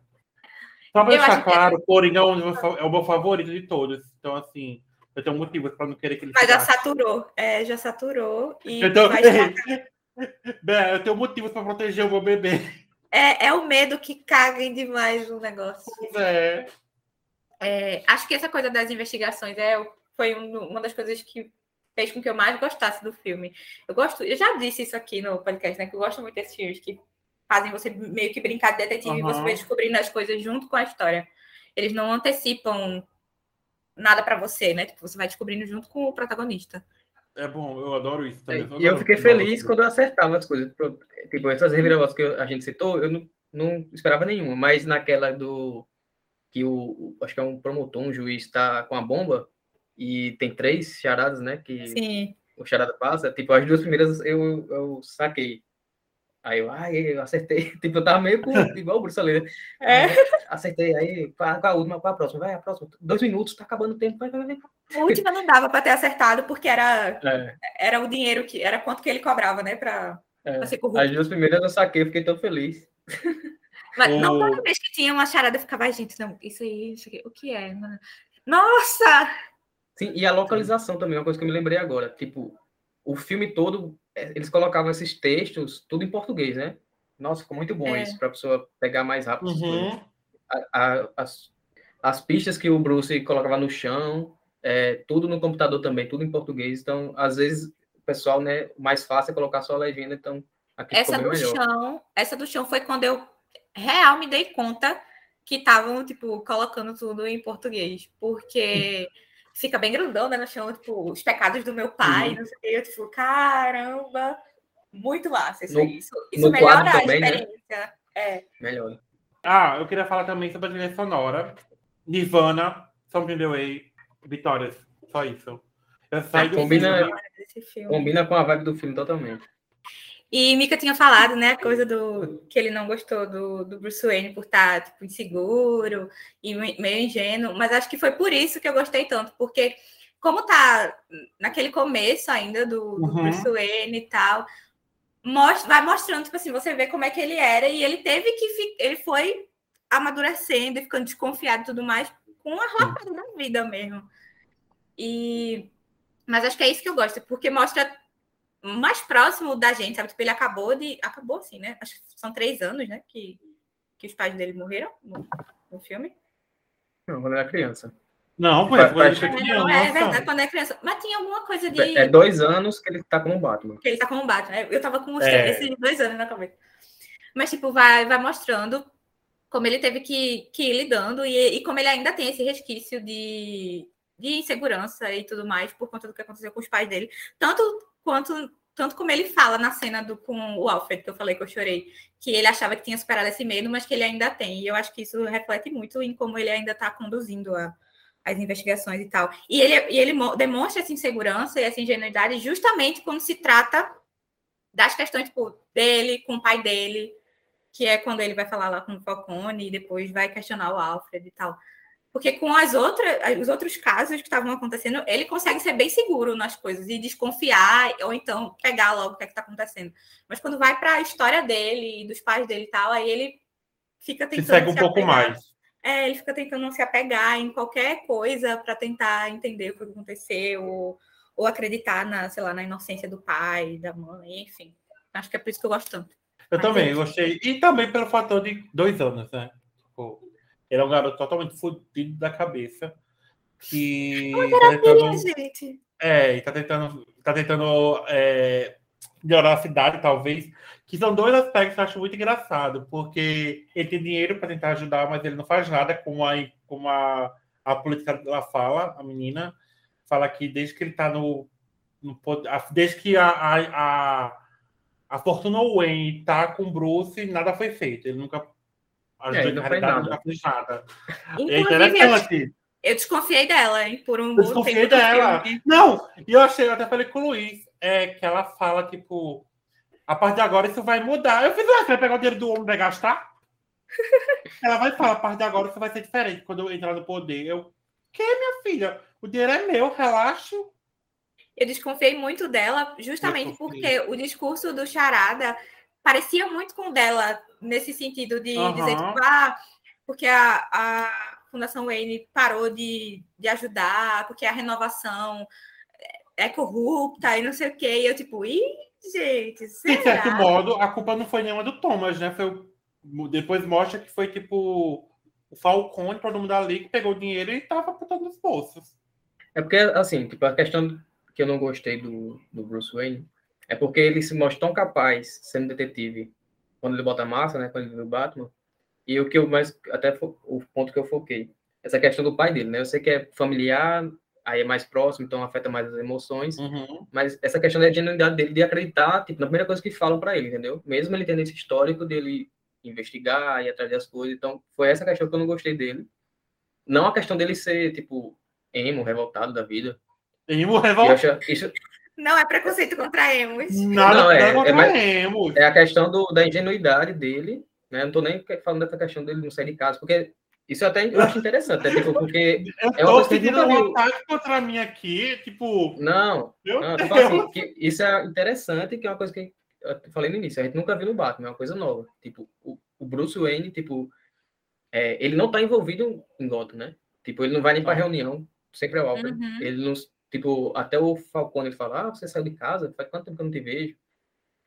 Só pra Eu deixar que- claro, o Coringa é o, meu, fa- é o meu favorito de todos. Então, assim, eu tenho motivos pra não querer que ele Mas já saturou. É, já saturou. E estar- Bé, eu tenho motivos pra proteger o meu bebê. é, é o medo que caguem demais no negócio. É. É, acho que essa coisa das investigações é, foi um- uma das coisas que fez com que eu mais gostasse do filme. Eu gosto, eu já disse isso aqui no podcast, né? Que eu gosto muito desses filmes que fazem você meio que brincar de detetive e você vai descobrindo as coisas junto com a história. Eles não antecipam nada pra você, né? Tipo, você vai descobrindo junto com o protagonista. É bom, eu adoro isso também. E eu fiquei feliz quando eu acertava as coisas. Tipo, essas reviravoltas que eu- a gente citou, eu não, não esperava nenhuma. Mas naquela do. Que o. o- Acho que é um promotor, um juiz, está com a bomba. E tem três charadas, né? Que Sim. o charada passa. Tipo, as duas primeiras eu, eu saquei. Aí eu, ai, eu acertei. Tipo, eu tava meio com, igual o Bruce ali. né? É. Acertei. Aí, qual a última? A próxima? Vai, a próxima. Dois minutos, tá acabando o tempo. Vai, vai, vai. A última não dava pra ter acertado, porque era, É, era o dinheiro que. Era quanto que ele cobrava, né? Pra, é. pra ser corrupto. As duas primeiras eu saquei, eu fiquei tão feliz. Mas não O- toda vez que tinha uma charada eu ficava, "Ai, gente, não, isso aí, isso aqui, o que é? Nossa! Sim, e a localização também, é uma coisa que eu me lembrei agora. Tipo, o filme todo, é, eles colocavam esses textos tudo em português, né? Nossa, ficou muito bom É. isso, para a pessoa pegar mais rápido. Uhum. A- a- as, as pistas que o Bruce colocava no chão, é, tudo no computador também, tudo em português. Então, às vezes, o pessoal, né, mais fácil é colocar só a legenda, então aqui Essa do melhor. chão, essa do chão foi quando eu real me dei conta que estavam, tipo, colocando tudo em português. Porque fica bem grandão, né, no chão, tipo, os pecados do meu pai, Uhum. não sei o que. Eu, tipo, caramba, muito massa isso No- aí. Isso, isso melhora quadro a também, né? experiência. É. Melhor. Ah, eu queria falar também sobre a trilha sonora. Nirvana, Something in the Way, Vitórias. Só isso. Eu saí do combina- filme. Combina com a vibe do filme totalmente. E Mika tinha falado, né, a coisa do que ele não gostou do, do Bruce Wayne por estar tipo, inseguro e me- meio ingênuo, mas acho que foi por isso que eu gostei tanto, porque como tá naquele começo ainda do, do Uhum. Bruce Wayne e tal, mostra, vai mostrando, tipo assim, você vê como é que ele era, e ele teve que ele foi amadurecendo e ficando desconfiado e tudo mais com a roda da vida mesmo. E mas acho que é isso que eu gosto, porque mostra mais próximo da gente, sabe? Tipo, ele acabou de. Acabou assim, né? Acho que são três anos, né? Que, que os pais dele morreram no, no filme. Não, quando era criança. Não, foi quando foi É, não, é verdade, criança. quando é criança. Mas tinha alguma coisa de. É dois anos que ele tá como Batman. que ele tá com o Batman. Eu tava com os É. esses dois anos na cabeça. Mas, tipo, vai, vai mostrando como ele teve que, que ir lidando e, e como ele ainda tem esse resquício de, de insegurança e tudo mais por conta do que aconteceu com os pais dele. Tanto quanto tanto como ele fala na cena do, com o Alfred, que eu falei que eu chorei, que ele achava que tinha superado esse medo, mas que ele ainda tem. E eu acho que isso reflete muito em como ele ainda está conduzindo a, as investigações e tal. E ele, e ele mo- demonstra essa insegurança e essa ingenuidade justamente quando se trata das questões tipo, dele com o pai dele, que é quando ele vai falar lá com o Falcone e depois vai questionar o Alfred e tal. Porque com as outras, os outros casos que estavam acontecendo, ele consegue ser bem seguro nas coisas e desconfiar, ou então pegar logo o que é está acontecendo. Mas quando vai para a história dele e dos pais dele e tal, aí ele fica Se tentando segue um pouco apegar. mais. É, ele fica tentando não se apegar em qualquer coisa para tentar entender o que aconteceu, ou, ou acreditar na, sei lá, na inocência do pai, da mãe, enfim. Acho que é por isso que eu gosto tanto. Eu Mas também é- gostei. E também pelo fator de dois anos, né? Ele é um garoto totalmente fodido da cabeça. Que tá tentando, gente. é, e tá tentando, tá tentando é, melhorar a cidade, talvez. Que são dois aspectos que eu acho muito engraçado, porque ele tem dinheiro para tentar ajudar, mas ele não faz nada, como a, como a, a política ela fala, a menina, fala que desde que ele tá no. no desde que a, a, a, a Fortuna Wayne tá com o Bruce, nada foi feito. Ele nunca ajudou ele em não fez caridade, nada. fez nada. É Inclusive, eu, interessante. eu desconfiei dela, hein, por um Eu desconfiei dela. filme. Não, e eu achei, eu até falei com o Luiz, é, que ela fala, tipo, a partir de agora isso vai mudar. Eu fiz, ué, você vai pegar o dinheiro do homem e vai gastar? ela vai falar, a partir de agora isso vai ser diferente quando eu entrar no poder. Eu, que, minha filha? O dinheiro é meu, relaxa. Eu desconfiei muito dela, justamente porque o discurso do Charada parecia muito com o dela, nesse sentido de Aham. dizer, tipo, ah, porque a, a Fundação Wayne parou de, de ajudar, porque a renovação é corrupta e não sei o quê. E eu, tipo, ih, gente, De certo será? modo, a culpa não foi nenhuma do Thomas, né? Foi o- depois mostra que foi, tipo, o Falcone, todo mundo ali, que pegou o dinheiro e tava botando nos bolsos. É porque, assim, tipo, a questão que eu não gostei do, do Bruce Wayne é porque ele se mostra tão capaz sendo detetive quando ele bota a massa, né? Quando ele vê o Batman. E o que eu mais. Até o ponto que eu foquei. Essa questão do pai dele, né? Eu sei que é familiar, aí é mais próximo, então afeta mais as emoções. Uhum. Mas essa questão da genuinidade dele de acreditar, tipo, na primeira coisa que falam para ele, entendeu? Mesmo ele tendo esse histórico dele investigar e atrás das coisas. Então, foi essa questão que eu não gostei dele. Não a questão dele ser, tipo, emo, revoltado da vida. E o E eu revol... acho, isso Não é preconceito contra emos. Nada, Não, é- nada é mais- Emos. é a questão do, da ingenuidade dele, né? Não tô nem falando dessa questão dele não sair de casa, porque isso até eu acho interessante, né? Tipo, porque Eu É uma tô coisa que nunca um ataque contra mim aqui, tipo, não, não, tipo assim, que isso é interessante, que é uma coisa que eu falei no início, a gente nunca viu no Batman, é uma coisa nova. Tipo, o, o Bruce Wayne, tipo, é, ele não tá envolvido em Gotham, né? Tipo, ele não vai nem pra Não. reunião, sempre é o Alfred. Uhum. Ele não, tipo, até o Falcone ele fala, ah, você saiu de casa, faz quanto tempo que eu não te vejo?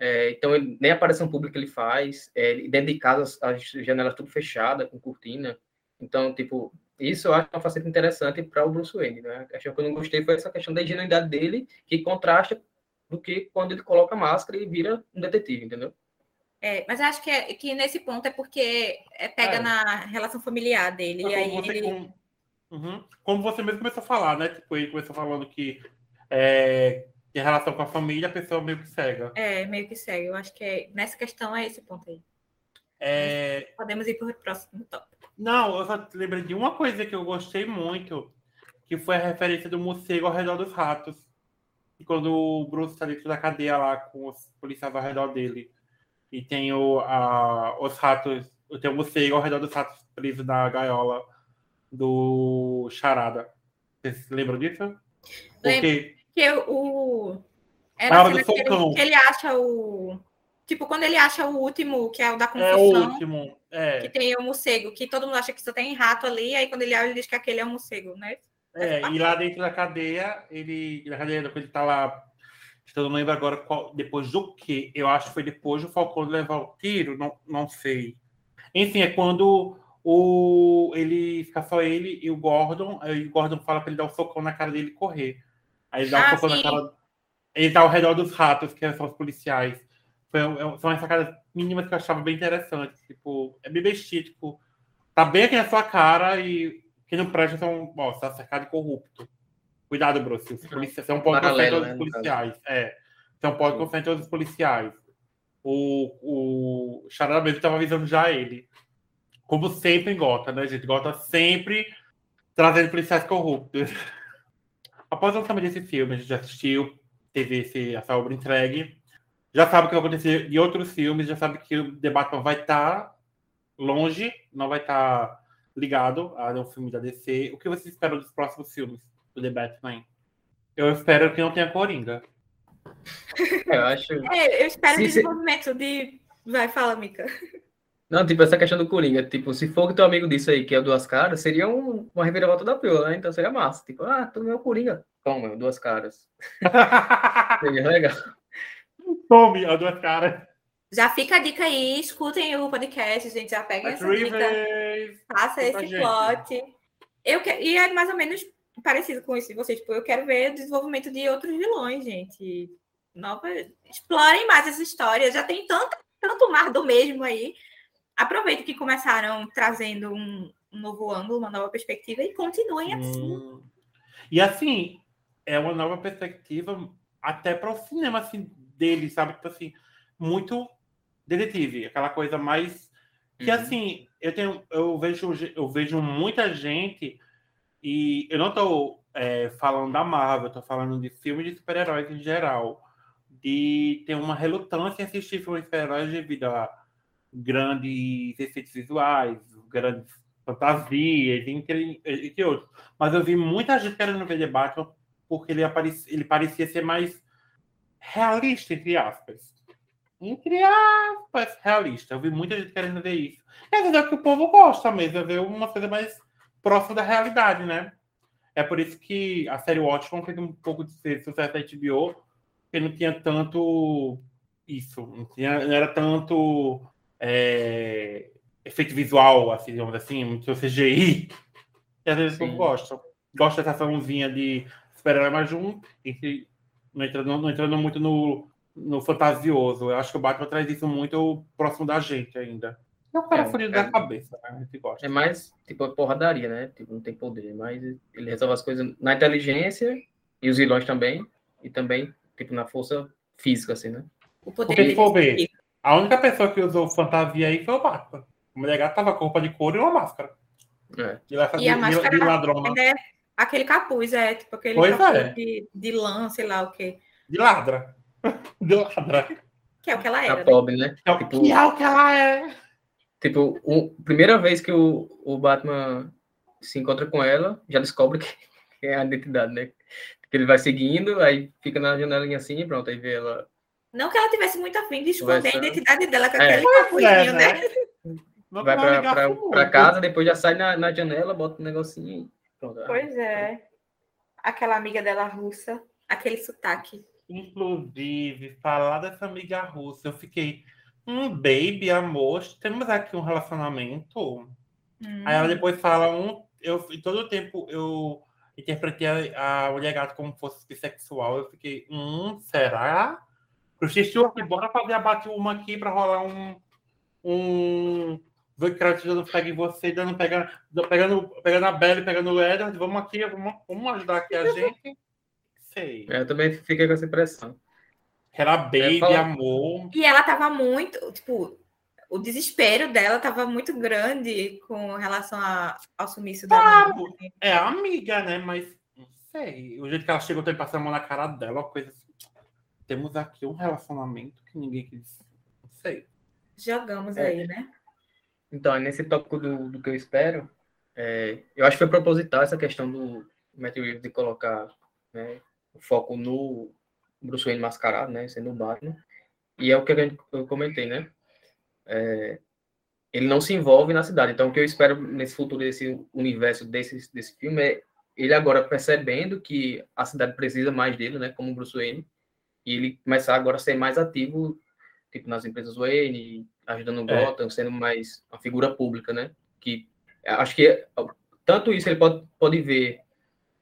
É, então, ele, nem aparição pública ele faz, é, dentro de casa as, as janelas tudo fechadas, com cortina. Então, tipo, isso eu acho uma faceta interessante para o Bruce Wayne, né? A questão que eu não gostei foi essa questão da ingenuidade dele, que contrasta do que quando ele coloca a máscara e vira um detetive, entendeu? É, mas acho que, é- que nesse ponto é porque é, pega É. na relação familiar dele. Mas E aí você, ele... como, Uhum. Como você mesmo começou a falar, né? Tipo, ele começou falando que é, em relação com a família, a pessoa meio que cega. É, meio que segue. Eu acho que é, nessa questão é esse ponto aí. É, Podemos ir para o próximo tópico. Não, eu só lembrei de uma coisa que eu gostei muito, que foi a referência do morcego ao redor dos ratos. E quando o Bruce está dentro da cadeia lá com os policiais ao redor dele. E tem o, a, os ratos, tem o morcego ao redor dos ratos presos na gaiola do Charada. Vocês lembram disso? Porque Que o. Hora cena do que ele, socão. que ele acha o. Tipo, quando ele acha o último, que é o da é o confusão, último. que É, tem o morcego, que todo mundo acha que só tem rato ali, aí quando ele olha, ele diz que aquele é um morcego, né? é, e lá dentro da cadeia, ele. Na cadeia, ele tá lá. Eu não lembro agora qual, depois do que. Eu acho que foi depois do Falcone levar o tiro, não, não sei. Enfim, é quando o, ele fica só ele e o Gordon, aí o Gordon fala pra ele dar um socão na cara dele e correr. Aí ele dá um Ah, socão na sim. cara. Ele tá ao redor dos ratos, que são os policiais. Foi, um- são as sacadas mínimas que eu achava bem interessantes. Tipo, é bem bestia, tipo, tá bem aqui na sua cara e quem não presta são, ó, tá cercado de corrupto. Cuidado, Bruce. Os policiais, não pode Paralelo, todos né, policiais. É. Não pode confiar em todos os policiais. O, o Charada mesmo estava avisando já ele. Como sempre em Gota, né, gente? Gota sempre trazendo policiais corruptos. Após o lançamento desse filme, a gente já assistiu, teve esse, essa obra entregue. Já sabe o que vai acontecer em outros filmes, já sabe que o The Batman vai estar longe, não vai estar ligado a um filme da DC. O que vocês esperam dos próximos filmes do The Batman? Eu espero que não tenha Coringa. Eu acho. É, eu espero Sim, desenvolvimento de. Vai, fala, Mica. Não, tipo, essa questão do Coringa, tipo, se for que teu amigo disse aí que é o Duas Caras, seria um- uma reviravolta da pílula, né? Então seria massa. Tipo, ah, tu é o Coringa. Toma, Duas Caras. Seria legal. Tome a duas caras. Já fica a dica aí, escutem o podcast, gente. Já peguem essa dica. Faça esse plot. Eu que... E é mais ou menos parecido com isso de vocês. Tipo, eu quero ver o desenvolvimento de outros vilões, gente. Nova... Explorem mais essa história. Já tem tanto, tanto mar do mesmo aí. Aproveita que começaram trazendo um, um novo ângulo, uma nova perspectiva e continuem assim. Hum. E assim, é uma nova perspectiva até para o cinema assim, dele, sabe? Tipo assim, muito detetive, aquela coisa mais que Uhum. assim, eu tenho eu vejo eu vejo muita gente e eu não tô é, falando da Marvel, eu tô falando de filmes de super-heróis em geral, de ter uma relutância em assistir filmes de super-heróis devido a grandes efeitos visuais, grandes fantasias, entre, entre outros. Mas eu vi muita gente querendo ver The Batman porque ele, aparecia, ele parecia ser mais realista, entre aspas. Entre aspas, realista. Eu vi muita gente querendo ver isso. E às vezes é o que o povo gosta mesmo, é ver uma coisa mais próxima da realidade, né? É por isso que a série Watchmen fez um pouco de sucesso da HBO, porque não tinha tanto isso, não, tinha, não era tanto é, efeito visual, assim, digamos assim, muito CGI. E às vezes o Sim. povo gosta. Gosta dessa açãozinha de super-herói mais junto, e não entrando, não entrando muito no, no fantasioso. Eu acho que o Batman traz isso muito próximo da gente ainda. É um cara É, furido é. da cabeça, né? A gente gosta. É mais, tipo, porradaria, né? Tipo, não tem poder, mas ele resolve as coisas na inteligência e os vilões também, e também, tipo, na força física, assim, né? O poder Porque se for ver, a única pessoa que usou fantasia aí foi o Batman. O mulher tava com roupa de couro e uma máscara. É. E, ela, E a de- máscara de ladrona. é aquele capuz, é tipo aquele Pois capuz é. de, de lã, sei lá o quê. De ladra. De ladra. Que é o que ela A era. né? pobre, né? É o Tipo- que é o que ela é. Tipo, o, primeira vez que o, o Batman se encontra com ela, já descobre que, que é a identidade, né? Que ele vai seguindo, aí fica na janelinha assim e pronto, aí vê ela. Não que ela tivesse muito afim de esconder a Conversando. identidade dela com É. aquele É, capuzinho, né? né? Vai pra, pra, pra casa, depois já sai na, na janela, bota um negocinho e. Pois é. Aquela amiga dela russa, aquele sotaque. Inclusive, falar dessa amiga russa, eu fiquei. Hum, baby, amor, temos aqui um relacionamento. Hum. Aí ela depois fala um. Eu, em todo o tempo eu interpretei a, a mulher gata como fosse bissexual. Eu fiquei, hum, será? Christian Stewart, bora fazer a Batwoman aqui pra rolar um. Um. Ver que ela dando pega em você, dando, pegando, pegando, pegando a Belle, pegando o Edward. Vamos aqui, vamos, vamos ajudar aqui a gente. Sei. É, Eu também fiquei com essa impressão. Era baby, fala- amor. E ela tava muito, tipo, o desespero dela tava muito grande com relação a- ao sumiço da Ah. É amiga, né? Mas não sei. O jeito que ela chegou, tem passando a mão na cara dela, uma coisa assim. Temos aqui um relacionamento que ninguém quis. Não sei. Jogamos É. aí, né? Então, aí nesse tópico do, do que eu espero, é, eu acho que foi proposital essa questão do Matthew Reeves de colocar né, o foco no Bruce Wayne mascarado, né, sendo o Batman. E é o que eu comentei, né? É, ele não se envolve na cidade. Então, o que eu espero nesse futuro desse universo desse, desse filme é ele agora percebendo que a cidade precisa mais dele, né, como Bruce Wayne, e ele começar agora a ser mais ativo, tipo nas empresas Wayne, ajudando o É. Gotham, sendo mais uma figura pública, né, que acho que tanto isso ele pode, pode ver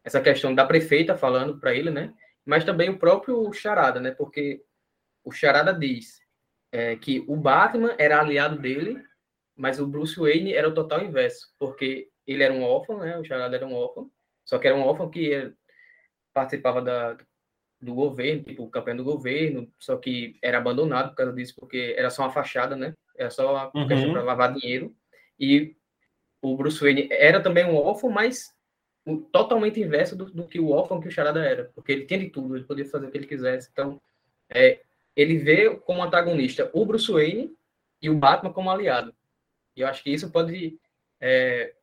essa questão da prefeita falando para ele, né? Mas também o próprio Charada, né? Porque o Charada diz é, que o Batman era aliado dele, mas o Bruce Wayne era o total inverso, porque ele era um órfão, né? O Charada era um órfão, só que era um órfão que participava da, do governo, tipo, o campeão do governo, só que era abandonado por causa disso, porque era só uma fachada, né? Era só uma uhum. questão para lavar dinheiro. E o Bruce Wayne era também um órfão, mas totalmente inverso do, do, que o órfão que o Charada era, porque ele tinha de tudo, ele podia fazer o que ele quisesse. Então, é, ele vê como antagonista o Bruce Wayne e o Batman como aliado. E eu acho que isso pode é,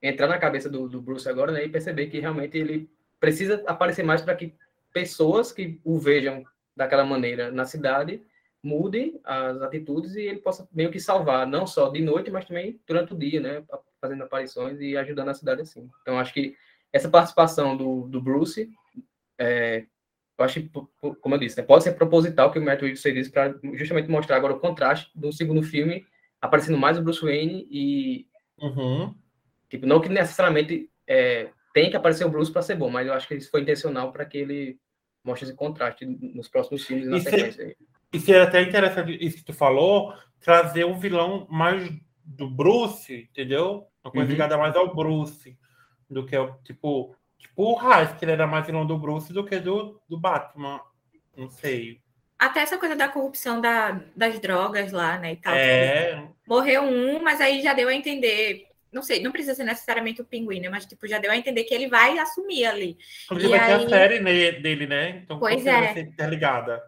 entrar na cabeça do, do, Bruce agora né, e perceber que realmente ele precisa aparecer mais para que pessoas que o vejam daquela maneira na cidade mudem as atitudes e ele possa meio que salvar, não só de noite, mas também durante o dia, né? Fazendo aparições e ajudando a cidade assim. Então, acho que essa participação do, do Bruce, é, eu acho que, como eu disse, né, pode ser proposital que o Matt Reeves fez isso para justamente mostrar agora o contraste do segundo filme, aparecendo mais o Bruce Wayne e. Uhum. Tipo, não que necessariamente é, tem que aparecer o Bruce para ser bom, mas eu acho que isso foi intencional para que ele mostre esse contraste nos próximos filmes e na sequência. E seria até interessante isso que tu falou, trazer um vilão mais do Bruce, entendeu? Uma coisa uhum. ligada mais ao Bruce, do que o tipo, tipo o Raiz, que ele era mais vilão do Bruce do que do, do Batman. Não sei. Até essa coisa da corrupção da, das drogas lá, né? E tal. É. Morreu um, mas aí já deu a entender. Não sei, não precisa ser necessariamente o pinguim, né? Mas tipo, já deu a entender que ele vai assumir ali. Inclusive, vai aí... ter a série dele, né? Então, pois é. vai ser interligada.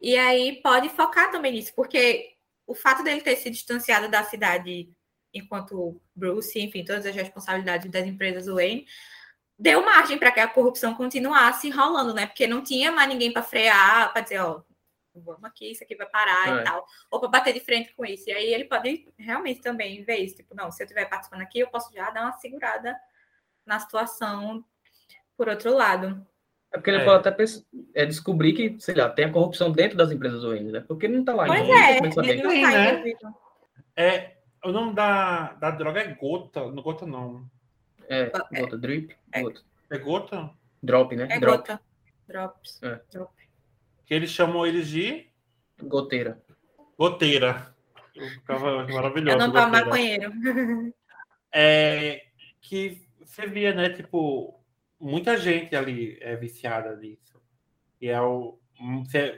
E aí pode focar também nisso, porque o fato dele ter se distanciado da cidade enquanto Bruce, enfim, todas as responsabilidades das empresas Wayne, deu margem para que a corrupção continuasse rolando, né? Porque não tinha mais ninguém para frear, para dizer, ó, vamos aqui, isso aqui vai parar é. e tal, ou para bater de frente com isso. E aí ele pode realmente também ver isso, tipo, não, se eu estiver participando aqui, eu posso já dar uma segurada na situação por outro lado. É porque ele é. pode até é, descobrir que, sei lá, tem a corrupção dentro das empresas OEM, né? Porque ele não está lá pois ainda. É, ele não tá né? É, o nome da, da droga é gota, não gota não. É, é gota, drip, é. gota. É gota? Drop, né? É Drop. gota. Drops. É. Drop. Que eles chamam eles de... Goteira. Goteira. Ficava maravilhoso. Eu não tô maconheiro. É, que você via, né, tipo muita gente ali é viciada nisso. E é o,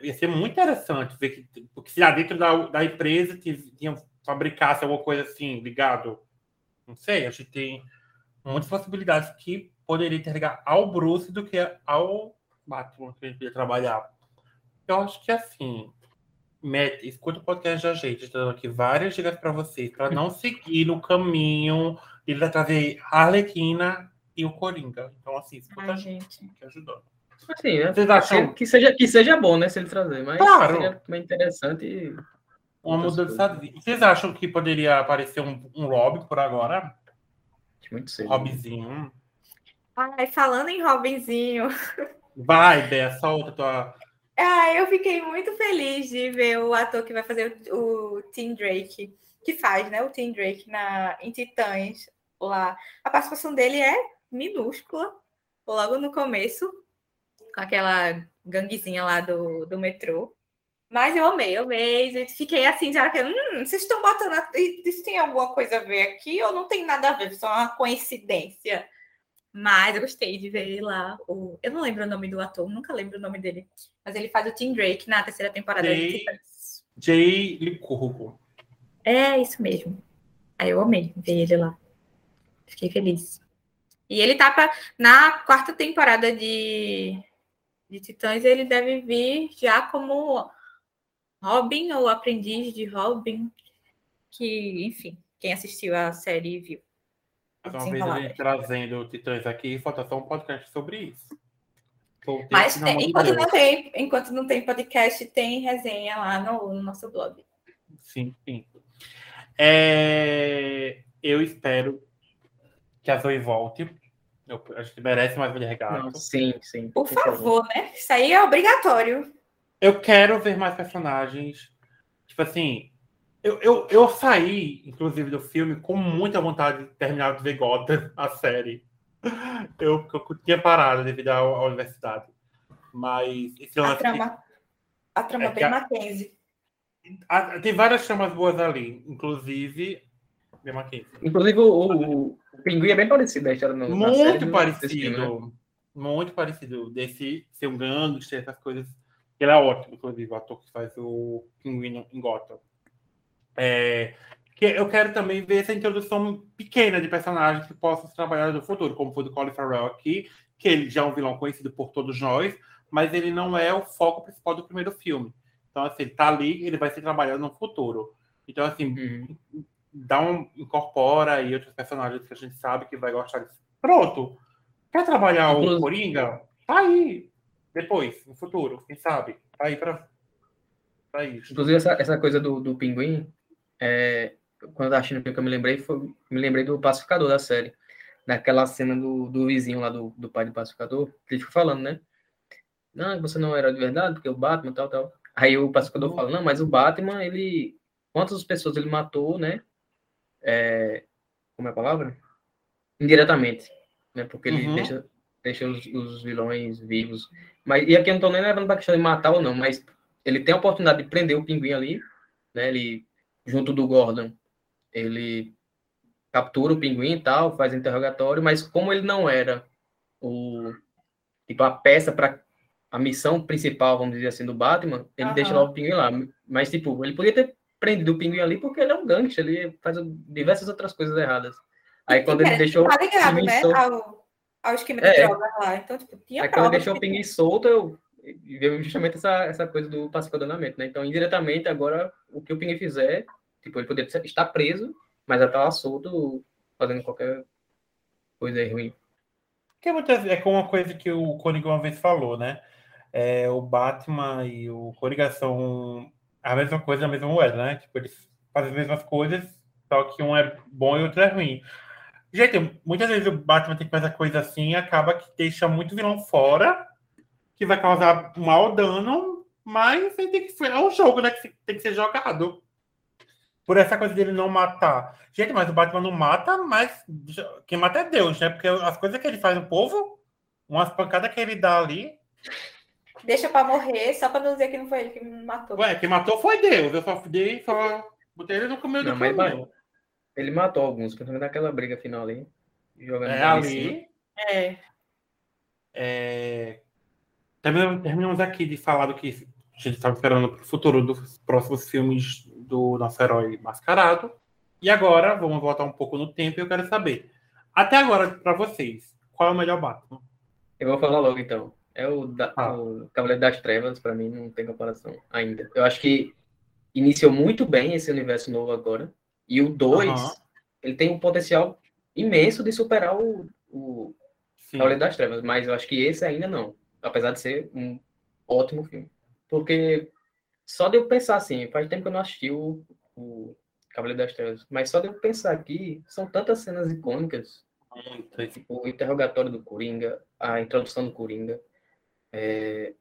ia ser muito interessante ver que, porque se lá dentro da, da empresa tinha, fabricasse alguma coisa assim, ligado, não sei, a gente tem muitas possibilidades que poderia interligar ao Bruce do que ao Batman que a gente ia trabalhar. Eu acho que assim, Matt, escuta o podcast da gente, dando aqui várias dicas para vocês, para não seguir no caminho ele trazer Arlequina e o Coringa. Então, assim, escuta a gente que ajudou. Assim, né? Vocês acham que seja, que seja bom, né? Se ele trazer, mas claro. seria interessante. Uma mudança. Vocês acham que poderia aparecer um, um Rob por agora? Muito cedo. Robzinho. Ai, falando em Robinzinho. Vai, Bé, solta tua. Ah, eu fiquei muito feliz de ver o ator que vai fazer o, o Tim Drake, que faz, né? O Tim Drake na, em Titãs lá. A participação dele é minúscula, logo no começo, com aquela ganguezinha lá do, do metrô. Mas eu amei, eu amei. Fiquei assim, já que, hum, vocês estão botando. Isso tem alguma coisa a ver aqui ou não tem nada a ver? Só uma coincidência. Mas eu gostei de ver lá. O... Eu não lembro o nome do ator, nunca lembro o nome dele. Mas ele faz o Tim Drake na terceira temporada Jay, de Jay Licurgo. É, isso mesmo. Aí eu amei ver ele lá. Fiquei feliz. E ele tá pra, na quarta temporada de, de Titãs, ele deve vir já como Robin ou aprendiz de Robin, que, enfim, quem assistiu a série viu. Mais uma vez a gente trazendo Titãs aqui, falta só um podcast sobre isso. Mas tem, enquanto, não tem, enquanto não tem podcast, tem resenha lá no, no nosso blog. Sim, sim. É, eu espero que a Zoe volte. Eu acho que merece mais mulher gato. sim, sim. Por, por favor, favor, né? Isso aí é obrigatório. Eu quero ver mais personagens. Tipo assim, Eu, eu, eu saí, inclusive, do filme com muita vontade de terminar de ver Gotham, a série. Eu, eu tinha parado devido à, à universidade. Mas esse A trama, a trama É bem que a- Mackenzie. Ah, Tem várias chamas boas ali, inclusive. The Mackenzie. Inclusive, o, o, o Pinguim é bem parecido a história no, série Muito do- parecido. filme, né? Muito parecido. Desse ser um gangster, essas coisas. Ele é ótimo, inclusive, o ator que faz o Pinguim em Gotham. É, que eu quero também ver essa introdução pequena de personagens que possam trabalhar no futuro, como foi do Colin Farrell aqui, que ele já é um vilão conhecido por todos nós, mas ele não é o foco principal do primeiro filme. Então, assim, ele tá ali, ele vai ser trabalhado no futuro. Então, assim, Uhum. dá um, incorpora aí outros personagens que a gente sabe que vai gostar disso. Pronto. Quer trabalhar o Coringa? Tá aí. Depois, no futuro, quem sabe? Tá aí pra, pra isso. Inclusive, essa, essa coisa do, do pinguim, é, quando o filme que eu me lembrei, foi, me lembrei do pacificador da série. Daquela cena do, do vizinho lá do, do pai do pacificador, que ele fica falando, né? Não, você não era de verdade, porque o Batman tal, tal. Aí o pacificador fala, não, mas o Batman, ele. Quantas pessoas ele matou, né? É, como é a palavra? Indiretamente. Né? Porque ele Uhum. deixa, deixa os, os vilões vivos. Mas, e aqui eu não tô nem levando pra questão de matar ou não, mas ele tem a oportunidade de prender o pinguim ali, né? Ele, junto do Gordon, ele captura o pinguim e tal, faz interrogatório, mas como ele não era o tipo a peça para a missão principal, vamos dizer assim, do Batman, ele Aham. deixa lá o pinguim lá. Mas tipo, ele podia ter prendido o pinguim ali porque ele é um gangster, ele faz diversas outras coisas erradas. Aí quando ele É, deixou Tá ligado, pinguim né? solto- Ao, ao esquema de É. drogas lá. Então, tipo, tinha Aí quando ele deixou o pinguim solto, eu veio justamente essa, essa coisa do pacificador na mente, né? Então, indiretamente, agora, o que o pinguim fizer, tipo, ele poderia ser- estar preso, mas tá lá solto, fazendo qualquer coisa ruim. Que é, muitas, é como uma coisa que o Coringa uma vez falou, né? É, o Batman e o Coringa são a mesma coisa, a mesma moeda, né? Tipo, eles fazem as mesmas coisas, só que um é bom e outro é ruim. Gente, muitas vezes o Batman tem que fazer coisa assim e acaba que deixa muito vilão fora, que vai causar mau dano, mas tem que, é um jogo, né? Que tem que ser jogado. Por essa coisa dele não matar. Gente, mas o Batman não mata, mas quem mata é Deus, né? Porque as coisas que ele faz no povo, umas pancadas que ele dá ali. Deixa pra morrer, só pra não dizer que não foi ele que me matou. Ué, quem matou foi Deus. Eu só dei, só botei ele no do Não, mas caminho. Ele matou alguns, principalmente naquela briga final ali. Jogando É ali. É. É... Terminamos, terminamos aqui de falar do que a gente estava esperando para o futuro dos próximos filmes do nosso herói mascarado. E agora, vamos voltar um pouco no tempo e eu quero saber, até agora, para vocês, qual é o melhor Batman? Eu vou falar logo, então. É o, da, Ah. o Cavaleiro das Trevas, pra mim, não tem comparação ainda. Eu acho que iniciou muito bem esse universo novo agora. E o 2, Aham. ele tem um potencial imenso de superar o, o Sim. Cavaleiro das Trevas, mas eu acho que esse ainda não. Apesar de ser um ótimo filme. Porque só de eu pensar assim, faz tempo que eu não assisti o, o Cavaleiro das Trevas, mas só de eu pensar aqui, são tantas cenas icônicas Muito. tipo, o interrogatório do Coringa, a introdução do Coringa. é,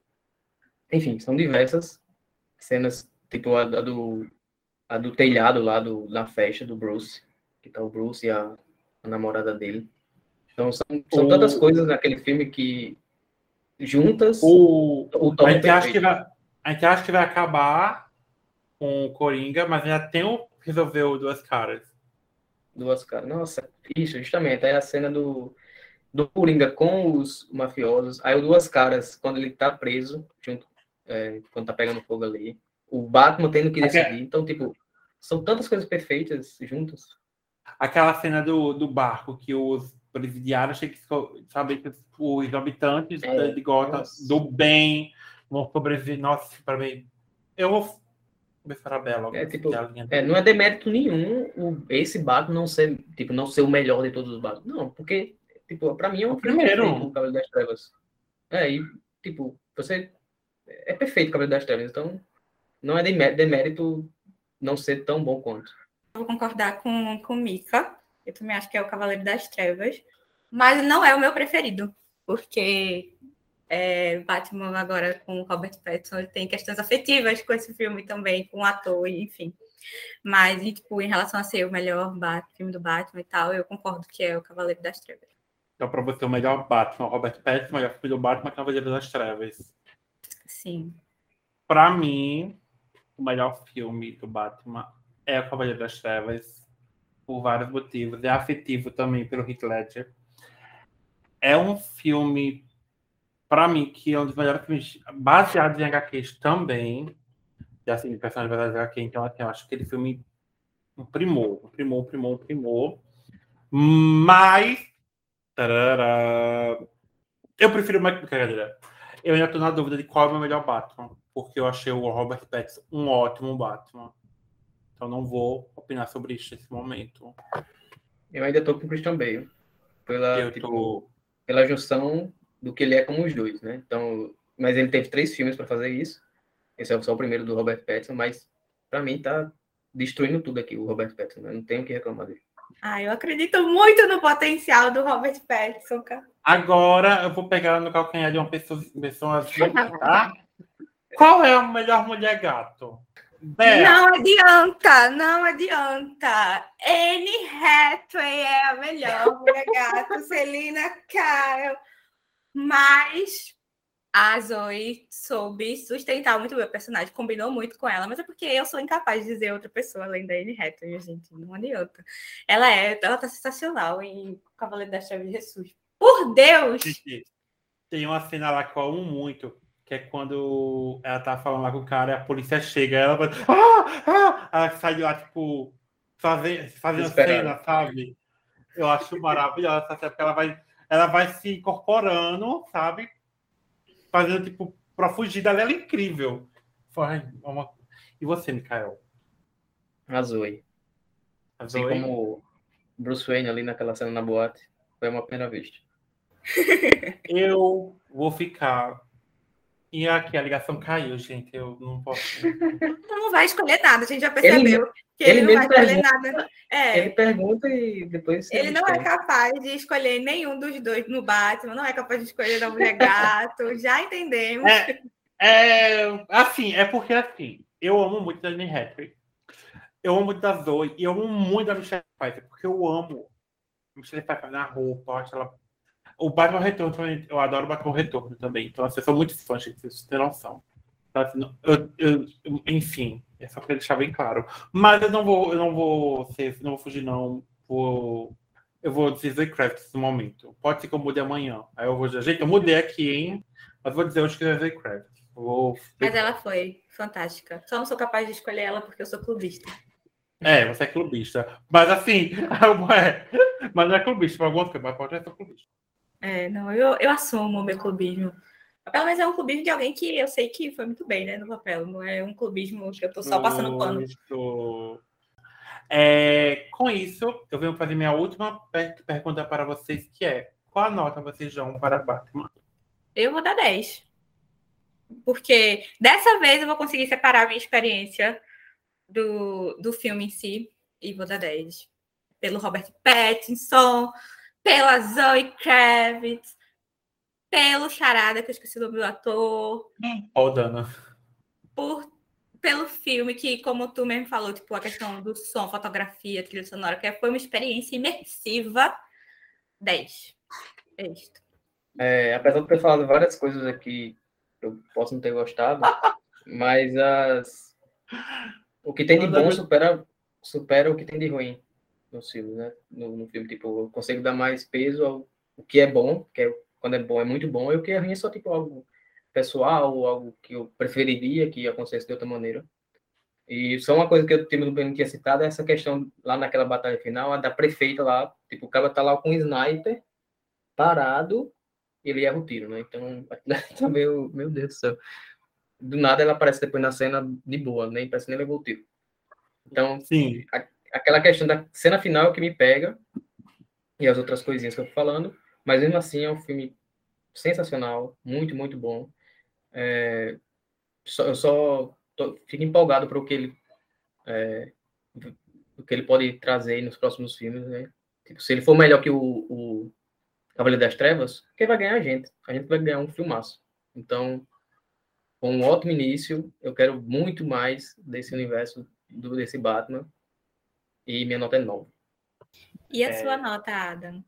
Enfim, são diversas cenas, tipo a, a do, a do telhado lá do, na festa do Bruce, que tá o Bruce e a, a namorada dele. Então são, são O- tantas coisas naquele filme que juntas O, o gente acha que perfeito. A gente acha que vai acabar com o Coringa, mas ainda tem o resolver o duas caras. Duas caras. Nossa, isso, justamente. Aí a cena do, do Coringa com os mafiosos. Aí o Duas Caras, quando ele tá preso, junto, é, quando tá pegando fogo ali. O Batman tendo que decidir. Então, tipo, são tantas coisas perfeitas juntas. Aquela cena do, do barco que os presidiários têm que saber que os habitantes É, de Gotham nossa. do bem vão sobreviver. Nossa, para mim. Eu vou Farabella. É, tipo, a linha É, não é demérito nenhum o, esse Batman não ser, tipo, não ser o melhor de todos os Batman. Não, porque, tipo, pra mim é um O primeiro. o Cavaleiro das Trevas. É, e, tipo, você... É perfeito o Cavaleiro das Trevas, então não é demé- demérito não ser tão bom quanto. Eu vou concordar com, com Mika. Eu também acho que é o Cavaleiro das Trevas. Mas não é o meu preferido. Porque é, Batman agora com Robert Pattinson ele tem questões afetivas com esse filme também, com o ator, enfim. Mas, e, tipo, em relação a ser o melhor filme do Batman e tal, eu concordo que é o Cavaleiro das Trevas. Então, para você, o melhor Batman, Robert Pattinson, o melhor filme do Batman, Cavaleiro das Trevas. Sim. Para mim, o melhor filme do Batman é o Cavaleiro das Trevas, por vários motivos. É afetivo também pelo Heath Ledger. É um filme, para mim, que é um dos melhores filmes baseados em HQs também. E assim, personagens baseados em HQ. Então, assim, eu acho que aquele filme um primor, um primor, um primor, um primor. Mas. Tarará, eu prefiro mais. Brincadeira. Eu ainda estou na dúvida de qual é o meu melhor Batman. Porque eu achei o Robert Pattinson um ótimo Batman. Então não vou opinar sobre isso nesse momento. Eu ainda estou com o Christian Bale. Pela, eu tipo, tô... pela junção do que ele é como os dois, né? Então, mas ele teve três filmes para fazer isso. Esse é só o primeiro do Robert Pattinson, mas para mim tá destruindo tudo aqui o Robert Pattinson. Né? Não tenho o que reclamar dele. Ah, eu acredito muito no potencial do Robert Pattinson, cara. Agora eu vou pegar no calcanhar de uma pessoa, pessoa assim, tá? Qual é o melhor mulher gato? Não adianta, não adianta. Anne Hathaway é a melhor mulher gato, Celina Kyle. Mas a Zoe soube sustentar muito bem o personagem, combinou muito com ela, mas é porque eu sou incapaz de dizer outra pessoa além da Anne Hathaway, gente, não adianta. Ela é, ela tá sensacional em Cavaleiro das Chaves de Jesus. Por Deus! Tem uma cena lá que eu amo muito, que é quando ela tá falando lá com o cara e a polícia chega, ela vai. Ah! Ah! Ela sai de lá, tipo, fazendo, fazendo cena, sabe? Eu acho maravilhosa essa cena, porque ela vai, ela vai se incorporando, sabe? Fazendo, tipo, pra fugir dela, ela é incrível. Foi uma... E você, Mikael? A Zoe. A Zoe? Assim como Bruce Wayne ali naquela cena na boate, foi uma primeira vista. Eu vou ficar e aqui a ligação caiu, gente. Eu não posso. Não vai escolher nada, a gente já percebeu ele, que ele, ele não vai escolher nada. É, ele pergunta e depois. Ele não é capaz de escolher nenhum dos dois no Batman, não é capaz de escolher a mulher gato, já entendemos. É, é, assim, é porque assim, eu amo muito a Anne Hathaway. Eu amo muito da Zoe e eu amo muito da Michelle Pfeiffer, porque eu amo a Michelle Pfeiffer na roupa, eu acho ela o Batman Retorno também, eu adoro o Batman Retorno também. Então, assim, eu sou muito fã, gente, vocês têm noção. Então, assim, eu, eu, enfim, é só para deixar bem claro. Mas eu não vou, eu não vou ser, não vou fugir, não. Vou, eu vou dizer Kravitz no momento. Pode ser que eu mude amanhã. Aí eu vou dizer, gente, eu mudei aqui, hein? Mas vou dizer hoje que é Zoe Kravitz. Vou... Mas ela foi fantástica. Só não sou capaz de escolher ela porque eu sou clubista. É, você é clubista. Mas assim, é, mas não é clubista, para algumas coisas, mas pode ser clubista. É, não, eu, eu assumo o meu clubismo. Pelo menos é um clubismo de alguém que eu sei que foi muito bem, né, no papel. Não é um clubismo que eu tô só passando pano. É, com isso, eu venho fazer minha última pergunta para vocês, que é qual a nota vocês dão para Batman? Eu vou dar 10. Porque dessa vez eu vou conseguir separar a minha experiência do, do filme em si e vou dar 10. Pelo Robert Pattinson, pela Zoe Kravitz, pelo Charada, que eu esqueci o nome do ator. Ó, Dana. Por, pelo filme, que, como tu mesmo falou, tipo, a questão do som, fotografia, trilha sonora, que foi uma experiência imersiva. 10. É isto. É, apesar de ter falado várias coisas aqui eu posso não ter gostado, mas as... o que tem de bom supera, supera o que tem de ruim filmes, né? No, no, filme, tipo, eu consigo dar mais peso ao o que é bom, que é, quando é bom é muito bom, e o que é ruim é só, tipo, algo pessoal, ou algo que eu preferiria que acontecesse de outra maneira. E só uma coisa que eu não tinha citado é essa questão lá naquela batalha final, a da prefeita lá, tipo, o cara tá lá com um sniper parado e ele erra o tiro, né? Então, tá meio, meu Deus do céu. Do nada ela aparece depois na cena de boa, nem parece nem levou o tiro. Então, Sim. A, aquela questão da cena final que me pega e as outras coisinhas que eu tô falando, mas mesmo assim é um filme sensacional, muito, muito bom. É, só, eu só tô, fico empolgado para o que ele é, o que ele pode trazer nos próximos filmes, né? Tipo, se ele for melhor que o, o Cavaleiro das Trevas, quem vai ganhar a gente? A gente vai ganhar um filmaço. Então, com um ótimo início, eu quero muito mais desse universo do, desse Batman. E minha nota é 9. E a É. sua nota, Adam?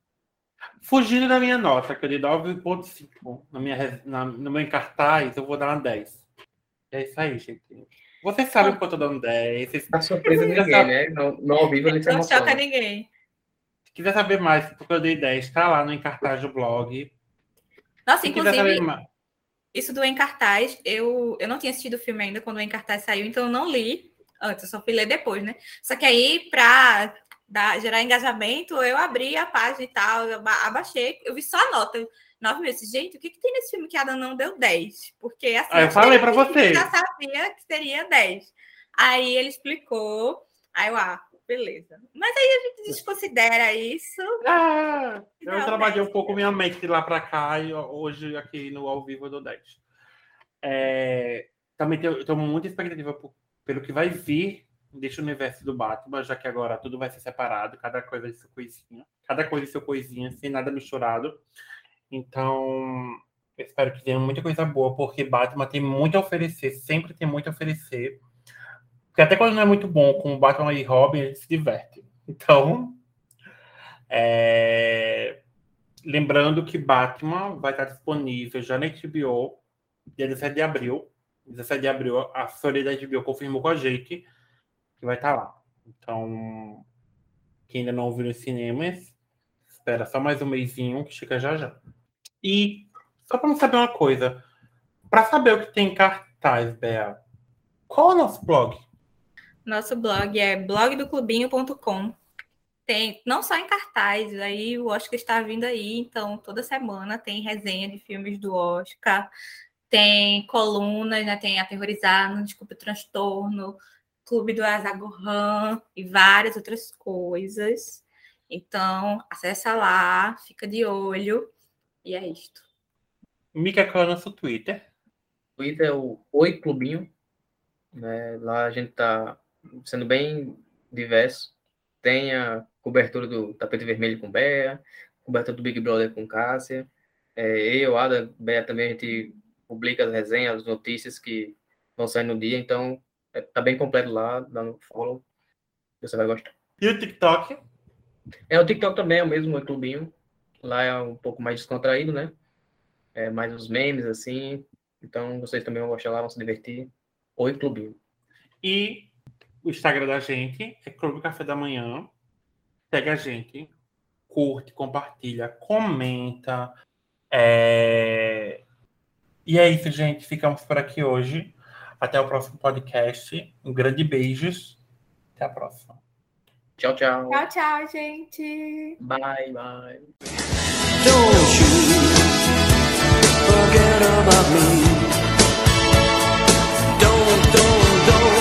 Fugindo da minha nota, que eu dei 9.5 na minha, na, no meu cartaz, eu vou dar uma 10. É isso aí, gente. Vocês sabem que eu tô dando 10. Vocês Tá surpresa ninguém, né? No ao vivo ele Não choca emociona. ninguém. Se quiser saber mais porque eu dei 10, tá lá no encartaz do blog. Nossa, Se inclusive, mais. isso do Em Cartaz, eu, eu não tinha assistido o filme ainda quando o Em Cartaz saiu, então eu não li antes, eu só fui ler depois, né? Só que aí, pra dar, gerar engajamento, eu abri a página e tal, eu aba- abaixei, eu vi só a nota. Nove meses. Gente, o que, que tem nesse filme que a Adam não deu 10? Porque assim, Ah, eu falei eu vocês. já sabia que seria 10. Aí ele explicou, aí eu, ah, beleza. Mas aí a gente desconsidera isso. Ah, eu Não, trabalhei 10, um pouco minha mente de lá pra cá e hoje aqui no ao vivo eu dou 10. É, também tenho, eu tenho muita expectativa por- pelo que vai vir deste universo do Batman, já que agora tudo vai ser separado, cada coisa de sua coisinha, cada coisa de sua coisinha, sem nada misturado. Então, espero que tenha muita coisa boa, porque Batman tem muito a oferecer, sempre tem muito a oferecer. Porque até quando não é muito bom, com Batman e Robin, gente se diverte. Então, é, lembrando que Batman vai estar disponível já na HBO, dia 17 de abril. 17 de abril, a assessoria da HBO confirmou com a gente que vai estar lá. Então, quem ainda não viu nos cinemas, espera só mais um mêsinho que chega já já. E só para não saber uma coisa, para saber o que tem em cartaz, Bea, qual é o nosso blog? Nosso blog é blogdoclubinho.com. Tem não só em cartaz, aí o Oscar está vindo aí, então toda semana tem resenha de filmes do Oscar, tem colunas, né? Tem Aterrorizado, Desculpa o Transtorno, Clube do Azagohan e várias outras coisas. Então, acessa lá, fica de olho. E é isto. Mica, qual é o nosso Twitter? Twitter é o Oi Clubinho. né? Lá a gente tá sendo bem diverso. Tem a cobertura do Tapete Vermelho com Bea, cobertura do Big Brother com Cássia. É, eu, Ada, Bea também, a gente publica as resenhas, as notícias que vão sair no dia. Então, é, tá bem completo lá, dá um follow. Você vai gostar. E o TikTok? É, o TikTok também é o mesmo Oi Clubinho. Lá é um pouco mais descontraído, né? É mais os memes, assim. Então, vocês também vão gostar lá, vão se divertir. Oi Clubinho. E o Instagram da gente é Clube Café da Manhã. Segue a gente, curte, compartilha, comenta. É... E é isso, gente. Ficamos por aqui hoje. Até o próximo podcast. Um grande beijos. Até a próxima. Tchau, tchau. Tchau, tchau, gente. Bye, bye. Don't you forget about me. Don't, don't, don't.